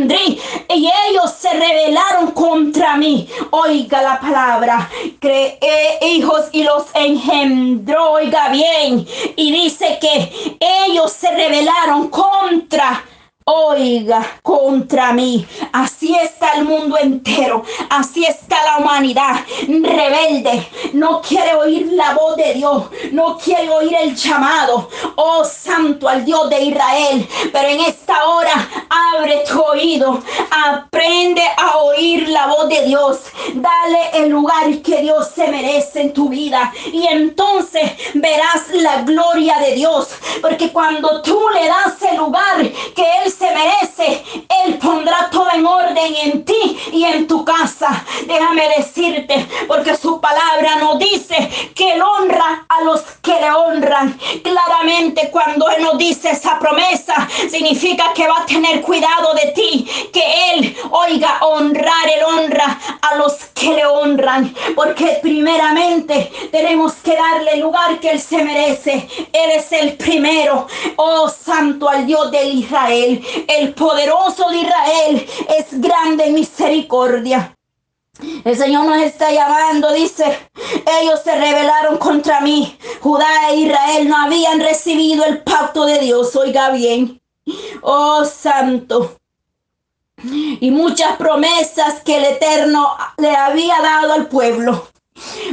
Y ellos se rebelaron contra mí. Oiga la palabra. Cree hijos y los engendró. Oiga bien. Y dice que ellos se rebelaron contra Oiga, contra mí. Así está el mundo entero. Así está la humanidad. Rebelde. No quiere oír la voz de Dios. No quiere oír el llamado. Oh Santo al Dios de Israel. Pero en esta hora abre tu oído. Aprende a oír la voz de Dios. Dale el lugar que Dios se merece en tu vida. Y entonces verás la gloria de Dios. Porque cuando tú le das el lugar que Él se merece, Él pondrá todo en orden en ti y en tu casa. Déjame decirte, porque su palabra nos dice que Él honra a los que le honran. Claramente cuando Él nos dice esa promesa, significa que va a tener cuidado de ti, que Él, oiga, honrar, Él honra a los que le honran, porque primeramente tenemos que darle el lugar que Él se merece. Él es el primero, oh santo al Dios de Israel el poderoso de Israel es grande en misericordia. El Señor nos está llamando, dice, ellos se rebelaron contra mí. Judá e Israel no habían recibido el pacto de Dios, oiga bien. Oh Santo. Y muchas promesas que el Eterno le había dado al pueblo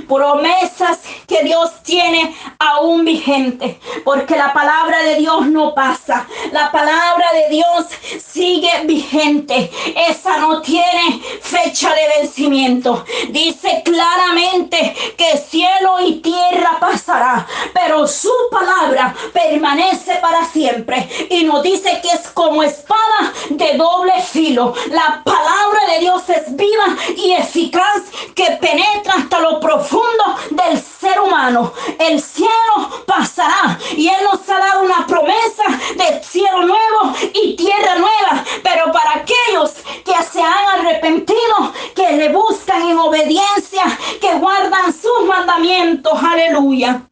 promesas que Dios tiene aún vigente, porque la palabra de Dios no pasa, la palabra de Dios sigue vigente, esa no tiene fecha de vencimiento. Dice claramente que cielo y tierra pasará, pero su palabra permanece para siempre y nos dice que es como espada de doble filo. La palabra de Dios es viva y eficaz que penetra hasta lo profundo del ser humano. El cielo pasará y Él nos ha dado una promesa de cielo nuevo y tierra nueva. Pero para aquellos que se han arrepentido, que le buscan en obediencia, que guardan sus mandamientos. Aleluya.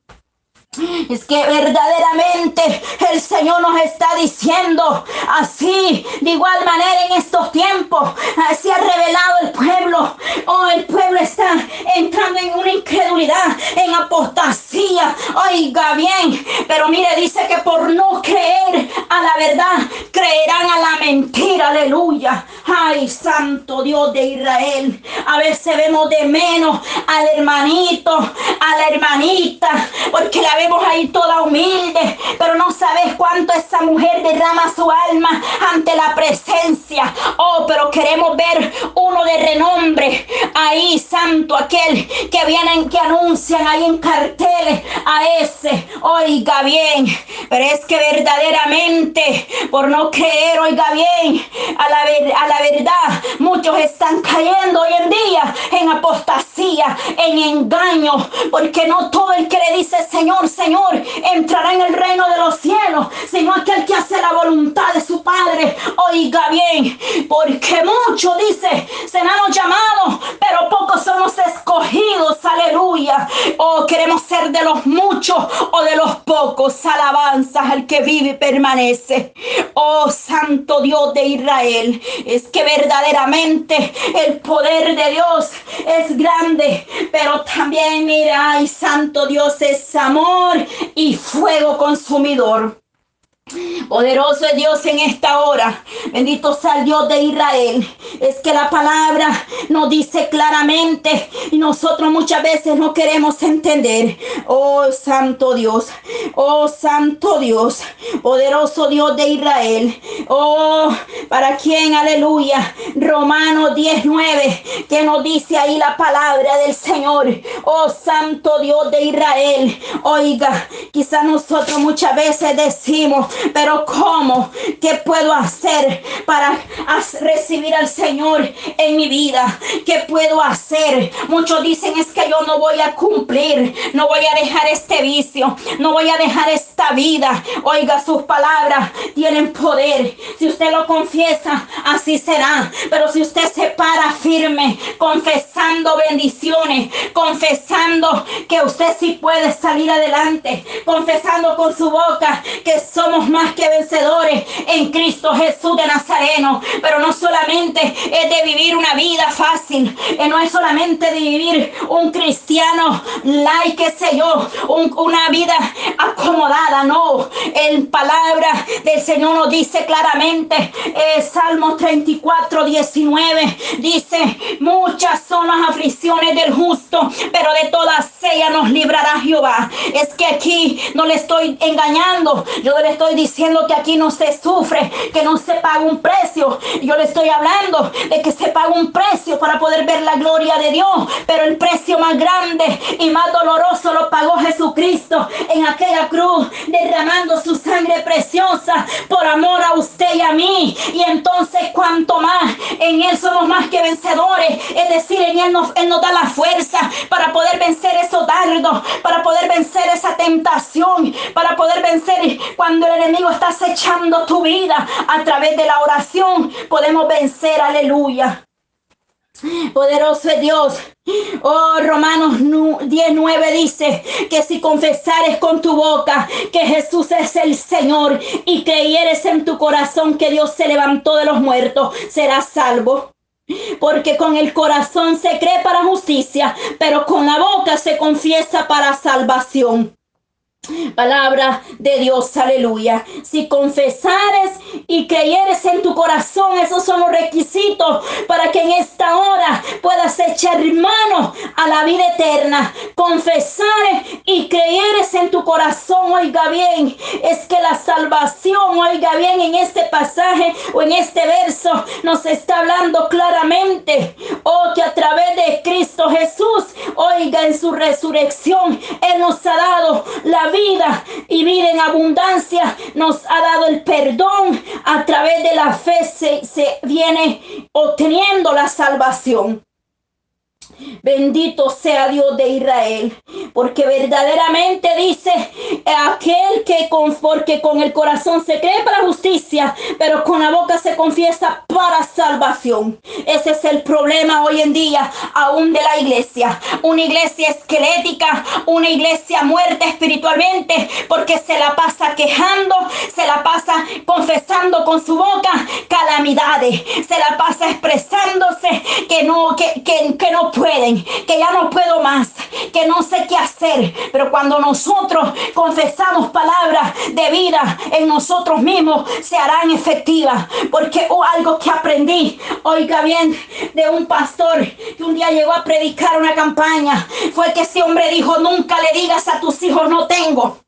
Es que verdaderamente el Señor nos está diciendo así, de igual manera en estos tiempos, así ha revelado el pueblo. Oh, el pueblo está entrando en una incredulidad, en apostasía. Oiga bien, pero mire, dice que por no creer a la verdad, creerán a la mentira. Aleluya. Ay, santo Dios de Israel. A veces vemos de menos al hermanito, a la hermanita, porque la vemos ahí toda humilde, pero no sabes cuánto esa mujer derrama su alma ante la presencia. Oh, pero queremos ver uno de renombre ahí, santo, aquel que vienen, que anuncian ahí en carteles a ese. Oiga bien, pero es que verdaderamente, por no creer, oiga bien, a la, a la verdad, muchos están cayendo hoy en día en apostasía, en engaño, porque no todo el que le dice Señor, Señor, entrará en el reino de los cielos, sino aquel que hace la voluntad de su Padre. Oiga bien, porque muchos, dice, serán llamados, pero pocos somos escogidos. Aleluya. O queremos ser de los muchos o de los pocos. Alabanzas al que vive y permanece. Oh Santo Dios de Israel. Es que verdaderamente el poder de Dios es grande, pero también, mira, ay, Santo Dios es amor y fuego consumidor. Poderoso es Dios en esta hora. Bendito sea el Dios de Israel. Es que la palabra nos dice claramente y nosotros muchas veces no queremos entender. Oh Santo Dios. Oh Santo Dios. Poderoso Dios de Israel. Oh, para quien, aleluya. Romanos 19, que nos dice ahí la palabra del Señor. Oh Santo Dios de Israel. Oiga, quizás nosotros muchas veces decimos, pero ¿cómo? ¿Qué puedo hacer para recibir al Señor en mi vida? ¿Qué puedo hacer? Muchos dicen es que yo no voy a cumplir, no voy a dejar este vicio, no voy a dejar esta vida. Oiga, sus palabras tienen poder. Si usted lo confiesa, así será. Pero si usted se para firme, bendiciones, confesando que usted sí puede salir adelante, confesando con su boca que somos más que vencedores en Cristo Jesús de Nazareno. Pero no solamente es de vivir una vida fácil, eh, no es solamente de vivir un cristiano like, qué sé yo, una vida acomodada, no. En palabra del Señor nos dice claramente, eh, Salmo 34, 19, dice, muchas son las aflicciones del justo, pero de todas ellas nos librará Jehová. Es que aquí no le estoy engañando, yo le estoy diciendo que aquí no se sufre, que no se paga un precio. Yo le estoy hablando de que se paga un precio para poder ver la gloria de Dios. Pero el precio más grande y más doloroso lo pagó Jesucristo en aquella cruz, derramando su sangre preciosa por amor a usted y a mí. Y entonces, cuanto más en Él somos más que vencedores, es decir, en Él nos, Él nos da la fuerza para poder vencer esos dardos, para poder vencer esa tentación, para poder vencer cuando el enemigo estás echando tu vida a través de la oración, podemos vencer, aleluya. Poderoso es Dios. Oh, Romanos 19 dice que si confesares con tu boca que Jesús es el Señor y creyeres en tu corazón que Dios se levantó de los muertos, serás salvo. Porque con el corazón se cree para justicia, pero con la boca se confiesa para salvación. Palabra de Dios, aleluya. Si confesares y creyeres en tu corazón, esos son los requisitos para que en esta hora puedas echar mano a la vida eterna. Confesares y creyeres en tu corazón, oiga bien, es que la salvación, oiga bien, en este pasaje o en este verso nos está hablando claramente, oh, que a través de Cristo Jesús, oiga, en su resurrección, Él nos ha dado la vida y vida en abundancia. Nos ha dado el perdón. A través de la fe se, se viene obteniendo la salvación. Bendito sea Dios de Israel, porque verdaderamente dice aquel que con, con el corazón se cree para justicia, pero con la boca se confiesa para salvación. Ese es el problema hoy en día aún de la iglesia. Una iglesia esquelética, una iglesia muerta espiritualmente, porque se la pasa quejando, se la pasa confesando con su boca calamidades, se la pasa expresándose que no, que, que, que no pueden, que ya no puedo más, que no sé qué hacer. Pero cuando nosotros confesamos palabras de vida en nosotros mismos, se harán efectivas. Porque oh, algo que aprendí, oiga bien, de un pastor que un día llegó a predicar una campaña, fue que ese hombre dijo, nunca le digas a tus hijos no tengo.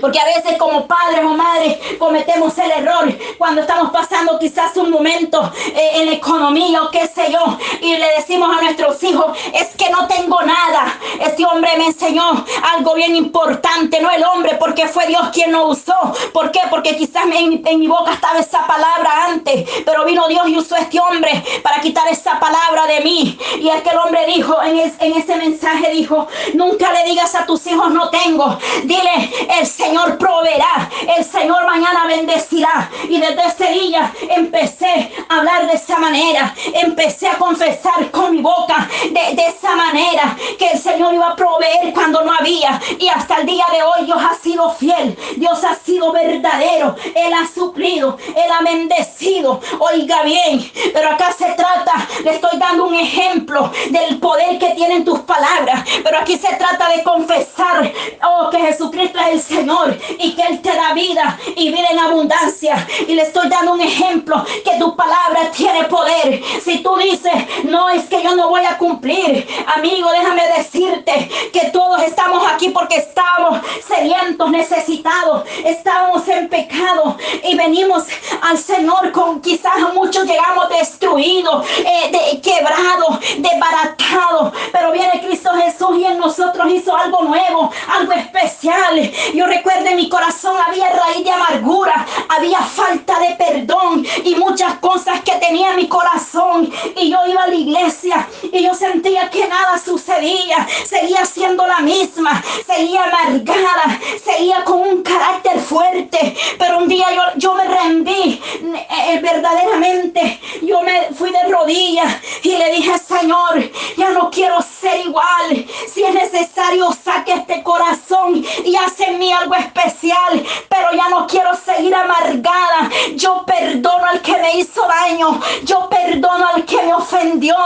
Porque a veces como padres o madres cometemos el error cuando estamos pasando quizás un momento eh, en la economía o qué sé yo y le decimos a nuestros hijos es que no tengo nada. Este hombre me enseñó algo bien importante, no el hombre porque fue Dios quien lo usó. ¿Por qué? Porque quizás en, mi boca estaba esa palabra antes, pero vino Dios y usó este hombre para quitar esa palabra de mí. Y es que el hombre dijo en, en ese mensaje, dijo, nunca le digas a tus hijos no tengo. Dile, el Señor proveerá, el Señor mañana bendecirá. Y desde ese día empecé a hablar de esa manera, empecé a confesar con mi boca de, esa manera que el Señor iba a proveer cuando no había. Y hasta el día de hoy Dios ha sido fiel, Dios ha sido verdadero, Él ha suplido, Él ha bendecido. Oiga bien, pero acá se trata, le estoy dando un ejemplo del poder que tienen tus palabras, pero aquí se trata de confesar, oh, que Jesucristo es el Señor y que Él te da vida y vida en abundancia. Y le estoy dando un ejemplo que tu palabra tiene poder. Si tú dices, no es que yo no voy a cumplir, amigo, déjame decirte que todos estamos aquí porque estamos sedientos, necesitados, estamos en pecado y venimos al Señor con quizás muchos llegamos destruidos, eh, de, quebrados, desbaratados, pero viene Cristo Jesús y en nosotros hizo algo nuevo, algo especial. Recuerdo en mi corazón había raíz de amargura, había falta de perdón y muchas cosas que tenía en mi corazón. Y yo iba a la iglesia y yo sentía que nada sucedía. Seguía siendo la misma, seguía amargada, seguía con un carácter fuerte. Pero un día yo, yo me rendí eh, verdaderamente. Yo me fui de rodillas y le dije, Señor, ya no quiero ser igual. Si es necesario, saque este corazón y hace en algo especial. Pero ya no quiero seguir amargada. Yo perdono al que me hizo daño. Yo perdono al que me ofendió.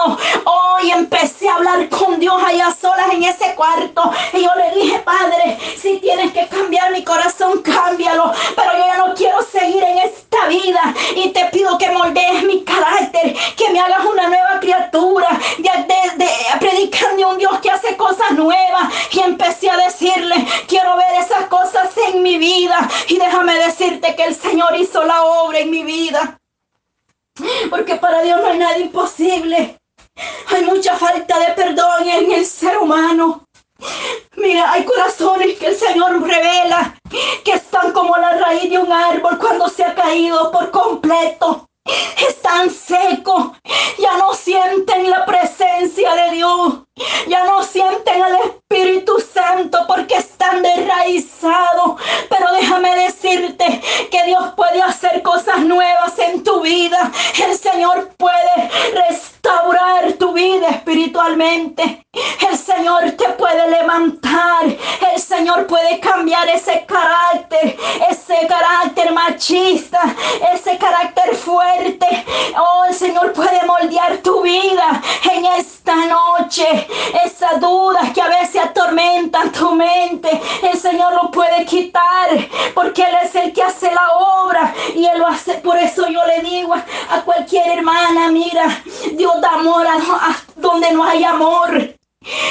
Hoy empecé a hablar con Dios allá solas en ese cuarto. Y yo le dije, Padre, si tienes que cambiar mi corazón, cámbialo. Pero yo ya no quiero seguir en esta vida. Y te pido que moldees Y déjame decirte que el Señor hizo la obra en mi vida. Porque para Dios no hay nada imposible. Hay mucha falta de perdón en el ser humano. Mira, hay corazones que el Señor revela que están como la raíz de un árbol cuando se ha caído por completo. Están secos, ya no sienten la presencia de Dios, ya no sienten al Espíritu Santo porque están derraizados. Pero déjame decirte que Dios puede hacer cosas nuevas en tu vida. El Señor puede restaurar tu vida espiritualmente. El Señor te puede levantar. El Señor puede cambiar ese carácter, ese carácter machista, ese carácter fuerte. Oh, el Señor puede moldear tu vida en esta noche. Esas dudas que a veces atormentan tu mente, el Señor lo puede quitar porque Él es el que hace la obra y Él lo hace. Por eso yo le digo a cualquier hermana, mira, Dios da amor a donde no hay amor.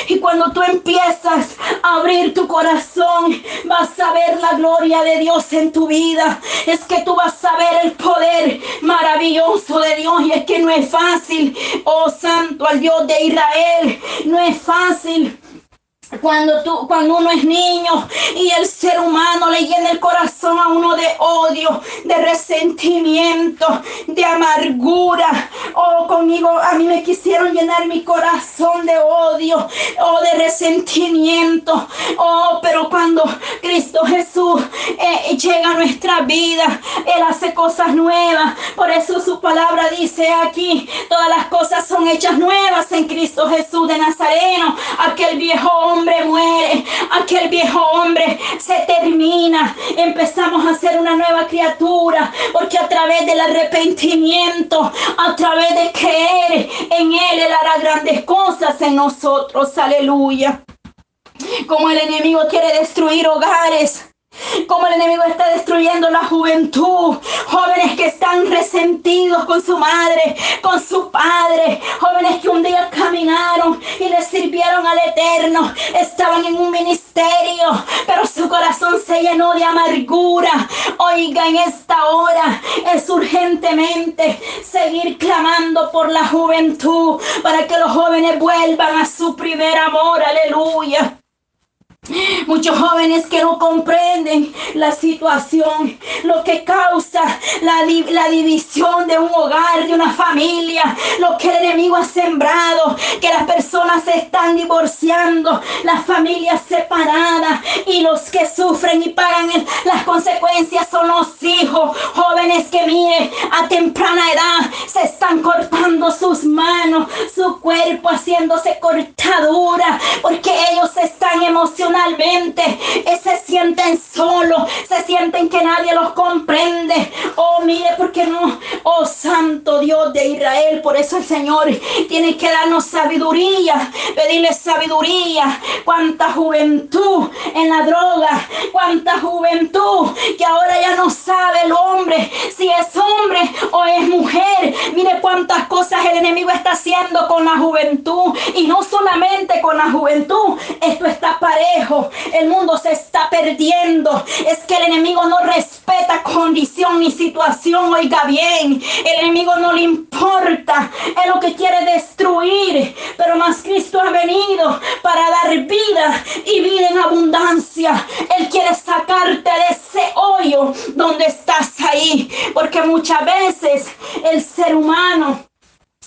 Y cuando tú empiezas a abrir tu corazón, vas a ver la gloria de Dios en tu vida. Es que tú vas a ver el poder maravilloso de Dios. Y es que no es fácil, oh santo al Dios de Israel, no es fácil. Cuando, tú, cuando uno es niño y el ser humano le llena el corazón a uno de odio, de resentimiento, de amargura. Oh, conmigo a mí me quisieron llenar mi corazón de odio o de resentimiento. Oh, pero cuando nuestra vida, Él hace cosas nuevas. Por eso su palabra dice aquí, todas las cosas son hechas nuevas en Cristo Jesús de Nazareno. Aquel viejo hombre muere, aquel viejo hombre se termina. Empezamos a ser una nueva criatura, porque a través del arrepentimiento, a través de creer en Él, Él hará grandes cosas en nosotros. Aleluya. Como el enemigo quiere destruir hogares, como el enemigo está destruyendo la juventud. Jóvenes que están resentidos con su madre, con su padre. Jóvenes que un día caminaron y le sirvieron al Eterno. Estaban en un ministerio, pero su corazón se llenó de amargura. Oiga, en esta hora es urgentemente seguir clamando por la juventud para que los jóvenes vuelvan a su primer amor. Aleluya. Muchos jóvenes que no comprenden la situación, lo que causa la, la, división de un hogar, de una familia, lo que el enemigo ha sembrado, que las personas se están divorciando, las familias separadas y los que sufren y pagan las consecuencias son los hijos, jóvenes que miren a temprana edad se están cortando sus manos, su cuerpo haciéndose cortadura, porque ellos están eh, se sienten solos, se sienten que nadie los comprende. Oh, mire, porque no, oh Santo Dios de Israel, por eso el Señor tiene que darnos sabiduría, pedirle sabiduría. Cuánta juventud en la droga, cuánta juventud que ahora ya no sabe el hombre si es hombre o es mujer. Mire cuántas cosas el enemigo está haciendo con la juventud y no solamente con la juventud, esto está parejo el mundo se está perdiendo. Es que el enemigo no respeta condición ni situación. Oiga bien, el enemigo no le importa. Es lo que quiere destruir. Pero más Cristo ha venido para dar vida y vida en abundancia. Él quiere sacarte de ese hoyo donde estás ahí. Porque muchas veces el ser humano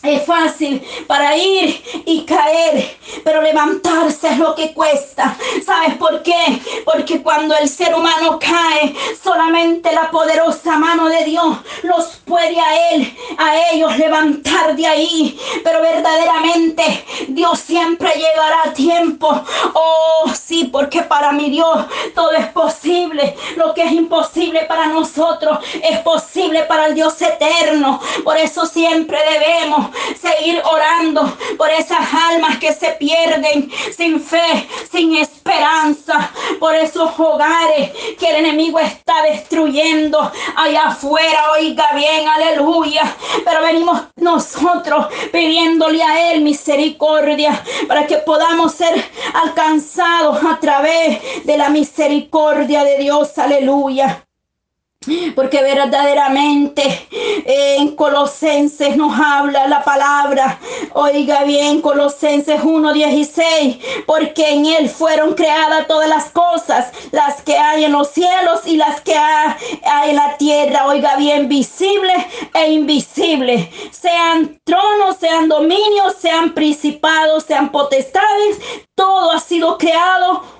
es fácil para ir y caer, pero levantarse es lo que cuesta. ¿Sabes por qué? Porque cuando el ser humano cae, solamente la poderosa mano de Dios los puede a él, a ellos levantar de ahí. Pero verdaderamente Dios siempre llegará a tiempo. Oh, sí, porque para mi Dios todo es posible. Lo que es imposible para nosotros es posible para el Dios eterno. Por eso siempre debemos seguir orando por esas almas que se pierden sin fe, sin esperanza, por esos hogares que el enemigo está destruyendo allá afuera. Oiga bien, aleluya. Pero venimos nosotros pidiéndole a Él misericordia para que podamos ser alcanzados a través de la misericordia de Dios. Aleluya. Porque verdaderamente en Colosenses nos habla la palabra. Oiga bien, Colosenses 1:16. Porque en Él fueron creadas todas las cosas, las que hay en los cielos y las que hay en la tierra. Oiga bien, visibles e invisibles. Sean tronos, sean dominios, sean principados, sean potestades. Todo ha sido creado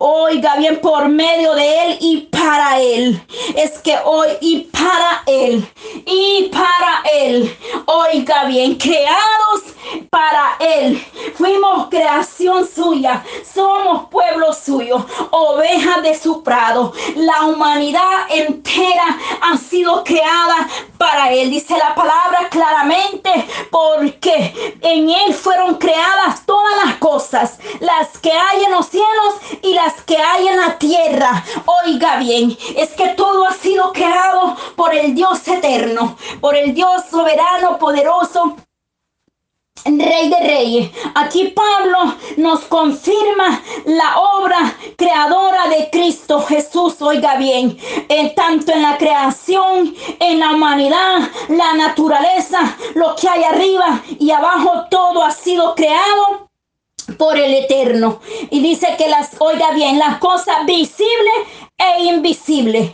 Oiga bien, por medio de Él y para Él. Es que hoy y para Él. Y para Él. Oiga bien, creados para Él. Fuimos creación suya. Somos pueblo suyo. Ovejas de su prado. La humanidad entera ha sido creada para Él. Dice la palabra claramente porque en Él fueron creadas todas las cosas. Las que hay en los cielos y las que hay en la tierra. Oiga bien, es que todo ha sido creado por el Dios eterno, por el Dios soberano, poderoso, Rey de Reyes. Aquí Pablo nos confirma la obra creadora de Cristo Jesús. Oiga bien, en tanto en la creación, en la humanidad, la naturaleza, lo que hay arriba y abajo, todo ha sido creado por el eterno. Y dice que las, oiga bien, las cosas visibles e invisibles.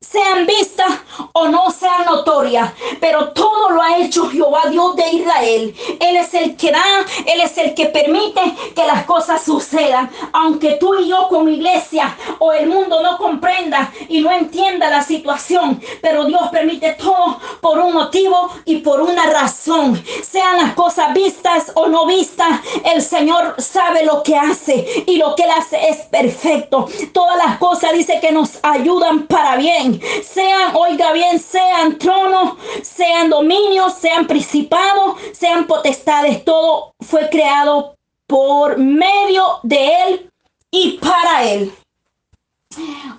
Sean vistas o no sean notorias, pero todo lo ha hecho Jehová Dios de Israel. Él es el que da, Él es el que permite que las cosas sucedan. Aunque tú y yo como iglesia o el mundo no comprenda y no entienda la situación, pero Dios permite todo por un motivo y por una razón. Sean las cosas vistas o no vistas, el Señor sabe lo que hace y lo que Él hace es perfecto. Todas las cosas dice que nos ayudan para bien sean, oiga bien, sean tronos, sean dominios, sean principados, sean potestades, todo fue creado por medio de Él y para Él.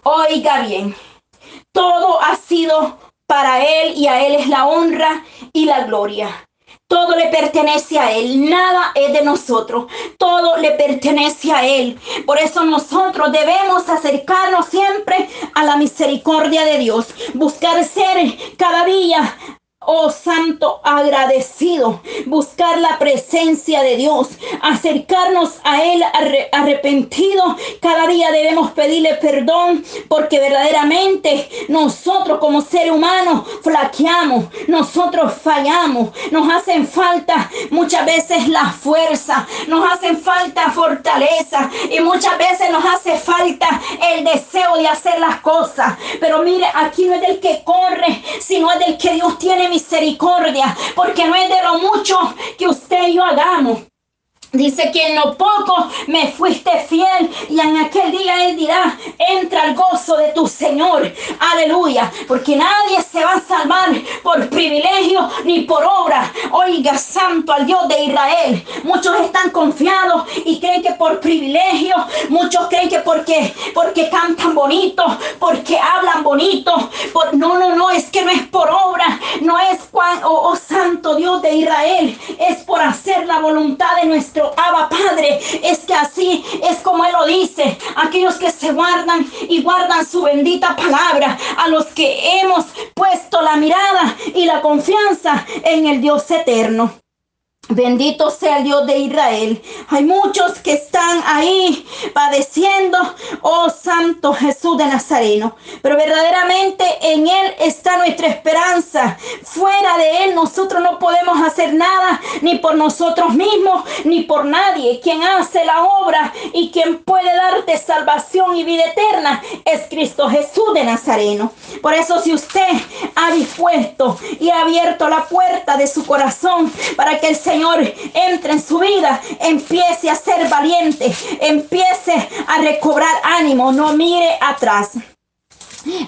Oiga bien, todo ha sido para Él y a Él es la honra y la gloria. Todo le pertenece a Él, nada es de nosotros, todo le pertenece a Él. Por eso nosotros debemos acercarnos siempre a la misericordia de Dios, buscar ser cada día Oh Santo, agradecido, buscar la presencia de Dios, acercarnos a Él arrepentido. Cada día debemos pedirle perdón porque verdaderamente nosotros como ser humano flaqueamos, nosotros fallamos, nos hacen falta muchas veces la fuerza, nos hacen falta fortaleza y muchas veces nos hace falta el deseo de hacer las cosas. Pero mire, aquí no es del que corre, sino es del que Dios tiene misericordia, porque no es de lo mucho que usted y yo hagamos. Dice que en lo poco me fuiste fiel y en aquel día Él dirá, entra al gozo de tu Señor. Aleluya. Porque nadie se va a salvar por privilegio ni por obra. Oiga, santo al Dios de Israel. Muchos están confiados y creen que por privilegio, muchos creen que porque, porque cantan bonito, porque hablan bonito. Por, no, no, no, es que no es por obra, no es, oh, oh santo Dios de Israel, es por hacer la voluntad de nuestro Abba Padre. Es que así es como Él lo dice. Aquellos que se guardan y guardan su bendita palabra. A los que hemos puesto la mirada y la confianza en el Dios eterno. Bendito sea el Dios de Israel. Hay muchos que están ahí padeciendo, oh Santo Jesús de Nazareno. Pero verdaderamente en Él está nuestra esperanza. Fuera de Él nosotros no podemos hacer nada, ni por nosotros mismos, ni por nadie. Quien hace la obra y quien puede darte salvación y vida eterna es Cristo Jesús de Nazareno. Por eso si usted ha dispuesto y ha abierto la puerta de su corazón para que el Señor Señor entre en su vida, empiece a ser valiente, empiece a recobrar ánimo, no mire atrás.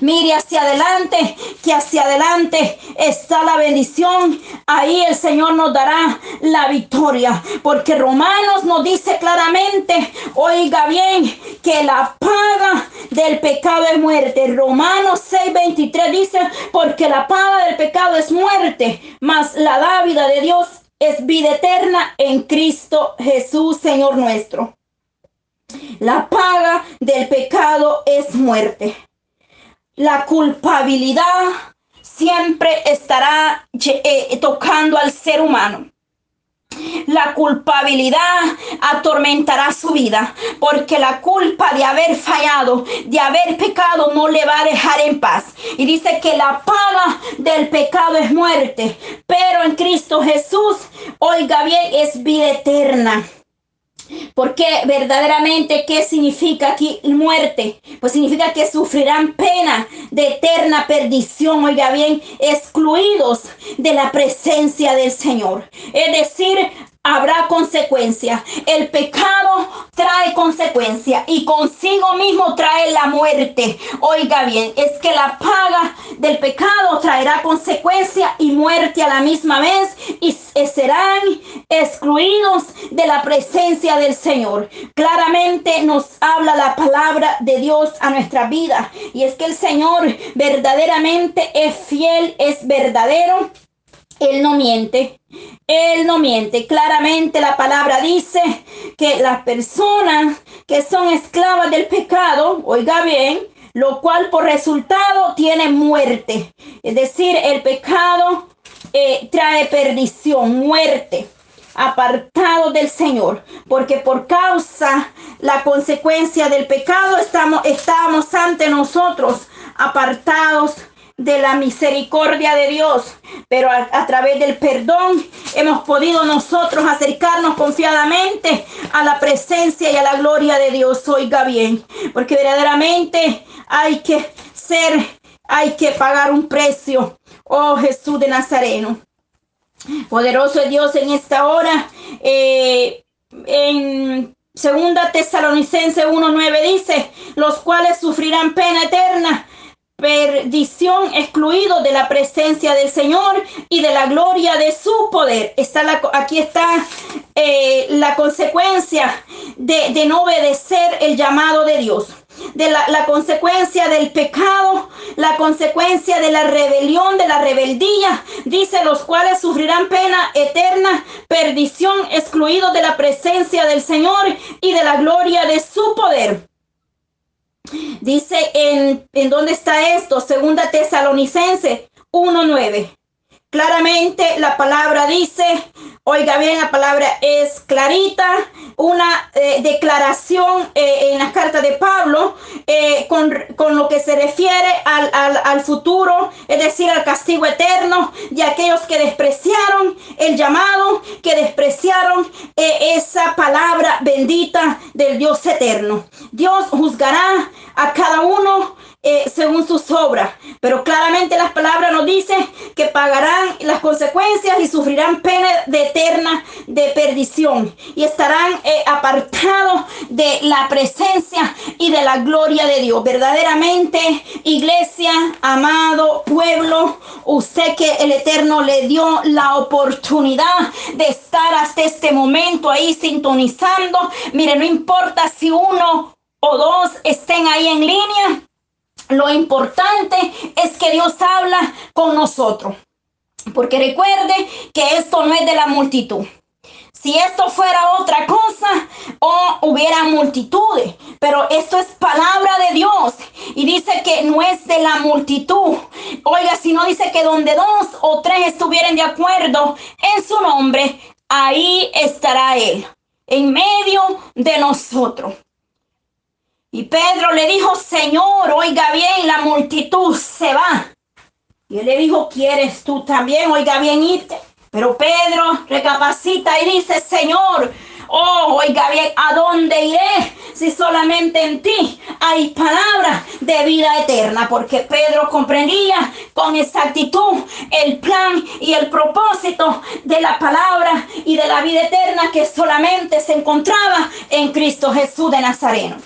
Mire hacia adelante, que hacia adelante está la bendición. Ahí el Señor nos dará la victoria. Porque Romanos nos dice claramente, oiga bien, que la paga del pecado es muerte. Romanos 6:23 dice, porque la paga del pecado es muerte, mas la dávida de Dios es vida eterna en Cristo Jesús, Señor nuestro. La paga del pecado es muerte. La culpabilidad siempre estará eh, tocando al ser humano. La culpabilidad atormentará su vida, porque la culpa de haber fallado, de haber pecado, no le va a dejar en paz. Y dice que la paga del pecado es muerte, pero en Cristo Jesús, oiga bien, es vida eterna. Porque verdaderamente, ¿qué significa aquí muerte? Pues significa que sufrirán pena de eterna perdición, oiga bien, excluidos de la presencia del Señor. Es decir, habrá consecuencia. El pecado trae consecuencia y consigo mismo trae la muerte. Oiga bien, es que la paga del pecado traerá consecuencia y muerte a la misma vez y serán excluidos de la presencia del Señor. Claramente nos habla la palabra de Dios a nuestra vida y es que el Señor verdaderamente es fiel, es verdadero él no miente. Él no miente. Claramente la palabra dice que las personas que son esclavas del pecado, oiga bien, lo cual por resultado tiene muerte. Es decir, el pecado eh, trae perdición, muerte apartado del Señor, porque por causa la consecuencia del pecado estamos, estamos ante nosotros apartados de la misericordia de Dios, pero a, través del perdón hemos podido nosotros acercarnos confiadamente a la presencia y a la gloria de Dios. Oiga bien, porque verdaderamente hay que ser, hay que pagar un precio. Oh Jesús de Nazareno. Poderoso es Dios en esta hora. Eh, en segunda Tesalonicense 1.9 dice, los cuales sufrirán pena eterna perdición excluido de la presencia del Señor y de la gloria de su poder. Está la, aquí está eh, la consecuencia de, de no obedecer el llamado de Dios de la, la, consecuencia del pecado, la consecuencia de la rebelión, de la rebeldía, dice los cuales sufrirán pena eterna, perdición, excluidos de la presencia del Señor y de la gloria de su poder. Dice en, en dónde está esto, segunda tesalonicense 1.9. Claramente la palabra dice, oiga bien, la palabra es clarita, una eh, declaración eh, en la carta de Pablo eh, con, con, lo que se refiere al, al, futuro, es decir, al castigo eterno de aquellos que despreciaron el llamado, que despreciaron esa palabra bendita del Dios eterno. Dios juzgará a cada uno según sus obras. Pero claramente las palabras nos dicen que pagarán las consecuencias y sufrirán pena de eterna de perdición y estarán eh, apartados de la presencia y de la gloria de Dios. Verdaderamente, iglesia, amado pueblo, usted que el Eterno le dio la oportunidad de estar hasta este momento ahí sintonizando. Mire, no importa si uno o dos estén ahí en línea, lo importante es que Dios habla con nosotros. Porque recuerde que esto no es de la multitud. Si esto fuera otra cosa, o hubiera multitudes, pero esto es palabra de Dios y dice que no es de la multitud. Oiga, si no dice que donde dos o tres estuvieran de acuerdo en su nombre, ahí estará Él, en medio de nosotros. Y Pedro le dijo, Señor, oiga bien, la multitud se va. Y él le dijo, ¿quieres tú también? Oiga bien, irte. Pero Pedro recapacita y dice, Señor, oh, oiga bien, ¿a dónde iré? Si solamente en ti hay palabra de vida eterna. Porque Pedro comprendía con exactitud el plan y el propósito de la palabra y de la vida eterna que solamente se encontraba en Cristo Jesús de Nazareno.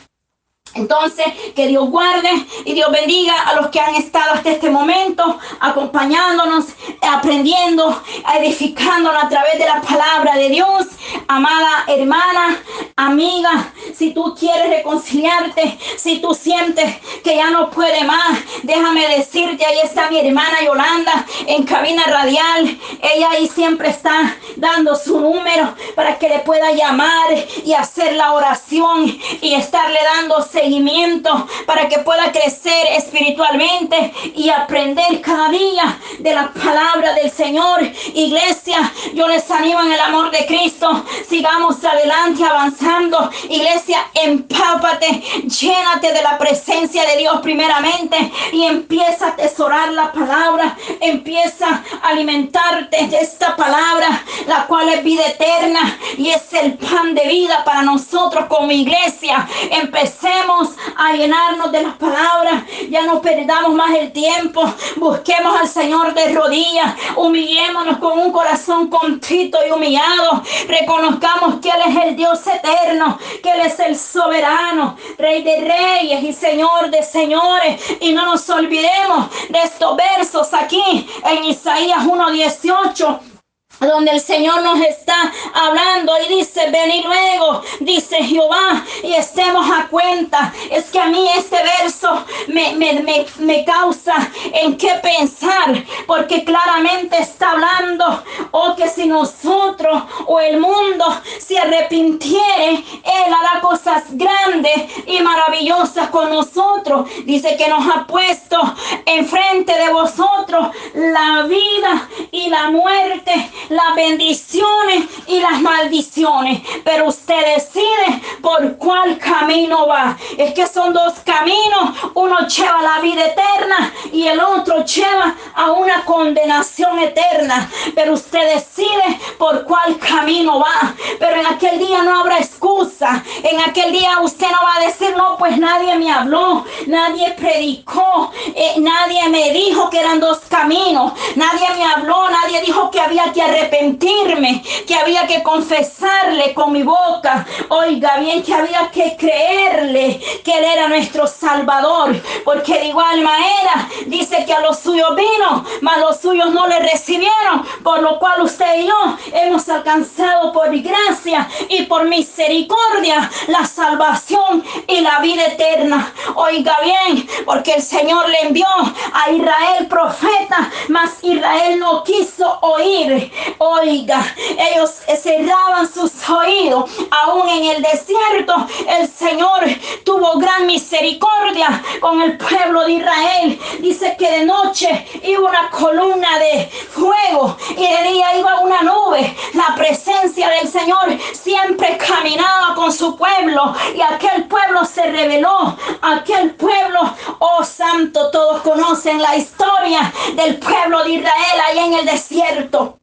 Entonces, que Dios guarde y Dios bendiga a los que han estado hasta este momento acompañándonos, aprendiendo, edificándonos a través de la palabra de Dios. Amada hermana, amiga, si tú quieres reconciliarte, si tú sientes que ya no puede más, déjame decirte, ahí está mi hermana Yolanda en cabina radial. Ella ahí siempre está dando su número para que le pueda llamar y hacer la oración y estarle dando seguimiento para que pueda crecer espiritualmente y aprender cada día de la palabra del Señor. Iglesia, yo les animo en el amor de Cristo. Sigamos adelante avanzando. Iglesia, empápate, llénate de la presencia de Dios primeramente y empieza a atesorar la palabra. Empieza a alimentarte de esta palabra, la cual es vida eterna y es el pan de vida para nosotros como iglesia. Empecemos a llenarnos de las palabras. Ya no perdamos más el tiempo. Busquemos al Señor de rodillas. Humillémonos con un corazón contrito y humillado. Reconozcamos que Él es el Dios eterno, que Él es el soberano, Rey de reyes y Señor de señores. Y no nos olvidemos de estos versos aquí en Isaías 1.18 donde el Señor nos está hablando y dice, ven y luego, dice Jehová, y estemos a cuenta. Es que a mí este verso me, me, me, causa en qué pensar, porque claramente está hablando, o oh, que si nosotros o el mundo, se arrepintiere, Él hará cosas grandes y maravillosas con nosotros. Dice que nos ha puesto enfrente de vosotros la vida y la muerte, las bendiciones y las maldiciones. Pero usted decide por cuál camino va. Es que son dos caminos. Uno lleva a la vida eterna y el otro lleva a una condenación eterna. Pero usted decide por cuál camino va. Pero en aquel día no habrá excusa. En aquel día usted no va a decir, no, pues nadie me habló, nadie predicó, eh, nadie me dijo que eran dos caminos, nadie me habló, nadie dijo que había que arrepentirme, que había que confesarle con mi boca. Oiga bien, que había que creerle que Él era nuestro Salvador. Porque de igual manera dice que a los suyos vino, mas los suyos no le recibieron. Por lo cual usted y yo hemos alcanzado por gracia y por misericordia la salvación y la vida eterna. Oiga bien, porque el Señor le envió a Israel profeta, mas Israel no quiso oír. Oiga, ellos cerraban sus oídos. Aún en el desierto, el Señor tuvo gran misericordia con el pueblo de Israel. Dice que de noche iba una columna de fuego y de día iba una nube. La presencia del Señor siempre caminaba con su pueblo y aquel pueblo se reveló. Aquel pueblo, oh santo, todos conocen la historia del pueblo de Israel ahí en el desierto.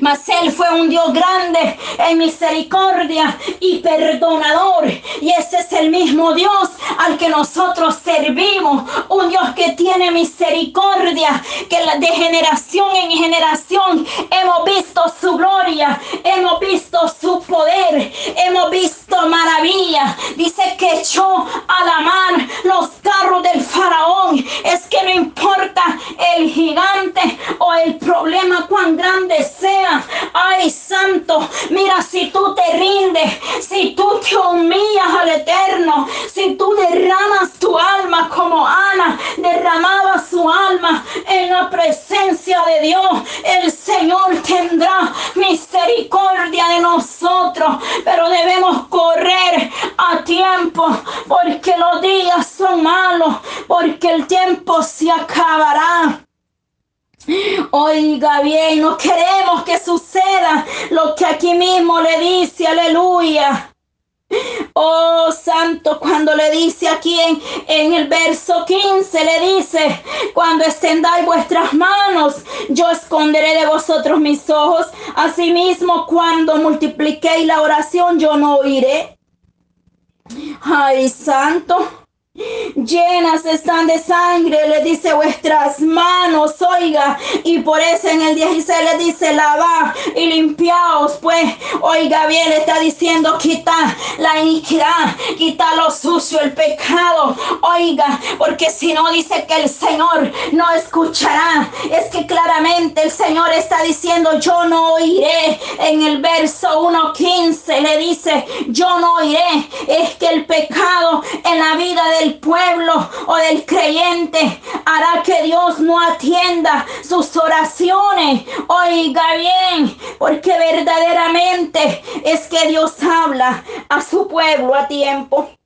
Mas Él fue un Dios grande en misericordia y perdonador. Y ese es el mismo Dios al que nosotros servimos. Un Dios que tiene misericordia, que de generación en generación hemos visto su gloria, hemos visto su poder, hemos visto maravilla. Dice que echó a la mar los carros del faraón. Es que no importa el gigante o el problema cuán grande sea. Ay, santo, mira, si tú te rindes, si tú te humillas al Eterno, si tú derramas tu alma como Ana derramaba su alma en la presencia de Dios, el Señor tendrá misericordia de nosotros, pero debemos correr a tiempo porque los días son malos, porque el tiempo se acabará. Oiga bien, no queremos que suceda lo que aquí mismo le dice, aleluya. Oh Santo, cuando le dice aquí en, en, el verso 15, le dice, cuando extendáis vuestras manos, yo esconderé de vosotros mis ojos. Asimismo, cuando multipliquéis la oración, yo no oiré. Ay, Santo. Llenas están de sangre, le dice vuestras manos, oiga, y por eso en el 16 le dice lava y limpiaos, pues, oiga bien, le está diciendo quita la iniquidad, quita lo sucio, el pecado, oiga, porque si no dice que el Señor no escuchará, es que claramente el Señor está diciendo yo no oiré, en el verso 1.15 le dice yo no oiré, es que el pecado en la vida del pueblo o del creyente hará que Dios no atienda sus oraciones. Oiga bien, porque verdaderamente es que Dios habla a su pueblo a tiempo.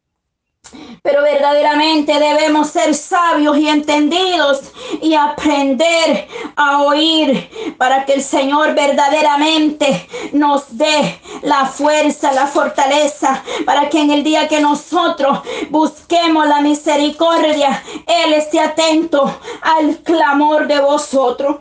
Pero verdaderamente debemos ser sabios y entendidos y aprender a oír para que el Señor verdaderamente nos dé la fuerza, la fortaleza, para que en el día que nosotros busquemos la misericordia, Él esté atento al clamor de vosotros.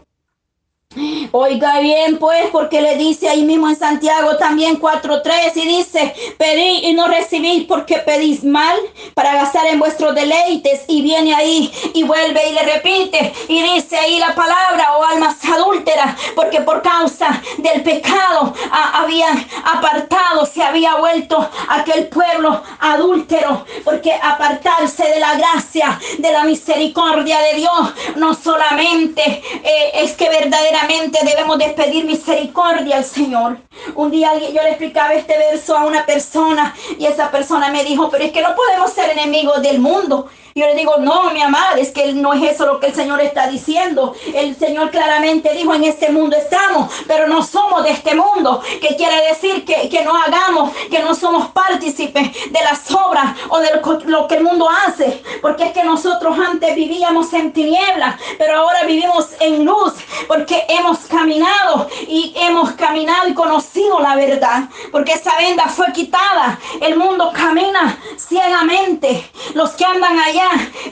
Oiga bien, pues, porque le dice ahí mismo en Santiago también 4.3 y dice, pedid y no recibís porque pedís mal para gastar en vuestros deleites. Y viene ahí y vuelve y le repite y dice ahí la palabra, o oh, almas adúlteras, porque por causa del pecado habían apartado, se había vuelto aquel pueblo adúltero, porque apartarse de la gracia, de la misericordia de Dios, no solamente eh, es que verdaderamente debemos de pedir misericordia al Señor. Un día yo le explicaba este verso a una persona y esa persona me dijo, pero es que no podemos ser enemigos del mundo. Yo le digo, no, mi amada, es que no es eso lo que el Señor está diciendo. El Señor claramente dijo, en este mundo estamos, pero no somos de este mundo. Que quiere decir que, que no hagamos, que no somos partícipes de las obras o de lo que el mundo hace. Porque es que nosotros antes vivíamos en tinieblas, pero ahora vivimos en luz, porque hemos caminado y hemos caminado y conocido la verdad. Porque esa venda fue quitada. El mundo camina ciegamente. Los que andan allá